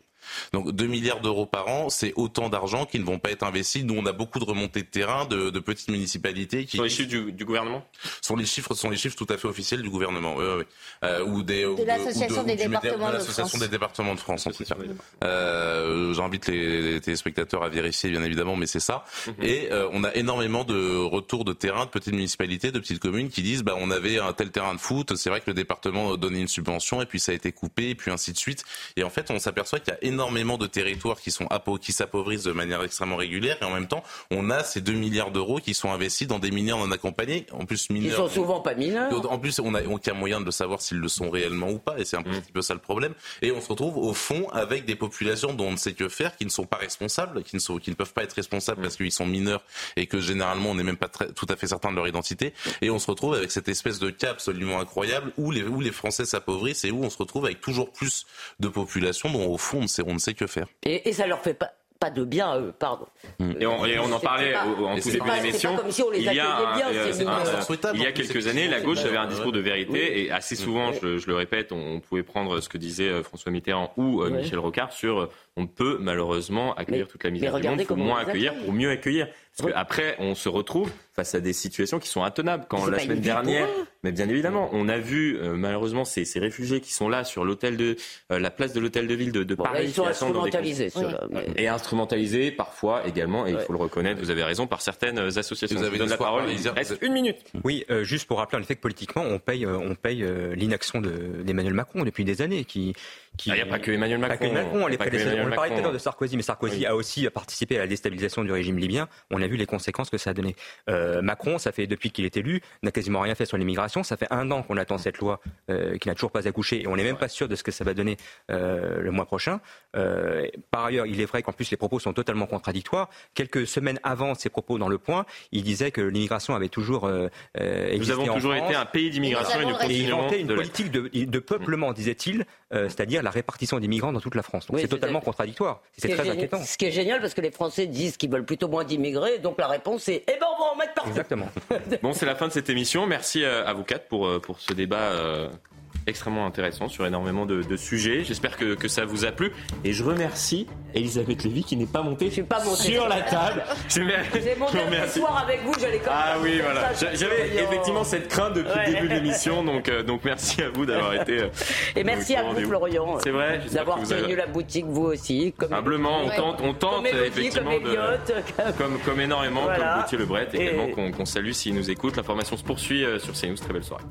Donc 2 milliards d'euros par an, c'est autant d'argent qui ne vont pas être investis. Nous, on a beaucoup de remontées de terrain de, de petites municipalités qui Sur les chiffres du, du gouvernement? Sont les chiffres sont les chiffres tout à fait officiels du gouvernement. Oui. Euh, ou des ou l'Association des départements de de l'association France. des départements de France en tout cas. Euh, J'invite les, les téléspectateurs à vérifier bien évidemment, mais c'est ça. Mhm. Et euh, on a énormément de retours de terrain de petites municipalités, de petites communes qui disent bah on avait un tel terrain de foot, c'est vrai que le département donnait une subvention et puis ça a été coupé et puis ainsi de suite. Et en fait, on s'aperçoit qu'il y a énormément de territoires qui sont qui s'appauvrissent de manière extrêmement régulière et en même temps, on a ces 2 milliards d'euros qui sont investis dans des mineurs non accompagnés, en plus Ils mineurs sont souvent pas mineurs. en plus, on a aucun moyen de savoir s'ils le sont réellement ou pas, et c'est un petit peu ça le problème. Et on se retrouve au fond avec des populations dont on ne sait que faire, qui ne sont pas responsables, qui ne, sont, qui ne peuvent pas être responsables parce qu'ils sont mineurs et que généralement on n'est même pas très- tout à fait certain de leur identité. Et on se retrouve avec cette espèce de cas absolument incroyable où les, où les Français s'appauvrissent et où on se retrouve avec toujours plus de populations dont au fond on ne sait, on ne sait que faire. Et, et ça leur fait pas, pas de bien à eux, pardon. Et on, et on en parlait pas- en tout début pas- de c'est l'émission. pas comme si on les Il y a il y quelques années, la gauche avait un discours de vérité Oui. et assez souvent, je, je le répète, on, on pouvait prendre ce que disait euh, François Mitterrand ou euh, Oui. Michel Rocard sur euh, on peut malheureusement accueillir Mais- toute la misère du monde, il faut moins accueillir pour mieux accueillir. Parce qu'après, on se retrouve face à des situations qui sont intenables. Quand la semaine dernière, mais bien évidemment, on a vu euh, malheureusement ces, ces réfugiés qui sont là sur l'hôtel de euh, la place de l'hôtel de ville de, de Bon, Paris, ils sont instrumentalisés, mais- et instrumentalisés parfois également, et il Ouais. faut le reconnaître, vous avez raison, par certaines associations. Vous avez donne la parole, il reste une minute. Oui, euh, juste pour rappeler en effet que politiquement, on paye, euh, on paye euh, l'inaction de- d'Emmanuel Macron depuis des années. Qui, qui... Ah, Il n'y a pas que Emmanuel Pas Macron. que Macron, les pas que. Emmanuel On parlait tout à Macron. l'heure de Sarkozy, mais Sarkozy Oui. a aussi participé à la déstabilisation du régime libyen. On a vu les conséquences que ça a donné. Euh, Macron, ça fait depuis qu'il est élu, n'a quasiment rien fait sur l'immigration. Ça fait un an qu'on attend cette loi euh, qui n'a toujours pas accouché et on n'est même pas sûr de ce que ça va donner euh, le mois prochain. Euh, par ailleurs, il est vrai qu'en plus les propos sont totalement contradictoires. Quelques semaines avant ces propos dans Le Point, il disait que l'immigration avait toujours euh, euh, Nous existé avons en toujours France. été un pays d'immigration et nous Et il une de politique de, de peuplement, disait-il, euh, c'est-à-dire la répartition des migrants dans toute la France. Donc Oui, c'est totalement contradictoire. Ce C'est qui est très génial- inquiétant. Ce qui est génial parce que les Français disent qu'ils veulent plutôt moins d'immigrés, donc la réponse est eh ben on va en mettre partout. Exactement. Bon, c'est la fin de cette émission. Merci euh, à vous quatre pour, euh, pour ce débat euh, extrêmement intéressant sur énormément de, de sujets. J'espère que, que ça vous a plu. Et je remercie Elisabeth Lévy qui n'est pas montée pas montée. sur la table. Je me- J'ai mon je vous dernier remercie. soir avec vous, j'allais. Ah oui, voilà. J'avais Florian. effectivement cette crainte depuis Ouais. le début de l'émission, donc, euh, donc merci à vous d'avoir été. euh, Et merci à vous. Florian, C'est vrai, d'avoir vous avez- tenu la boutique, vous aussi. Comme Humblement, on Ouais. tente, on tente Comme effectivement comme Elliot, comme, comme énormément, Voilà. comme Gauthier Lebret également Et- qu'on salue s'il nous écoute. L'information se poursuit euh, sur CNews. Très belle soirée.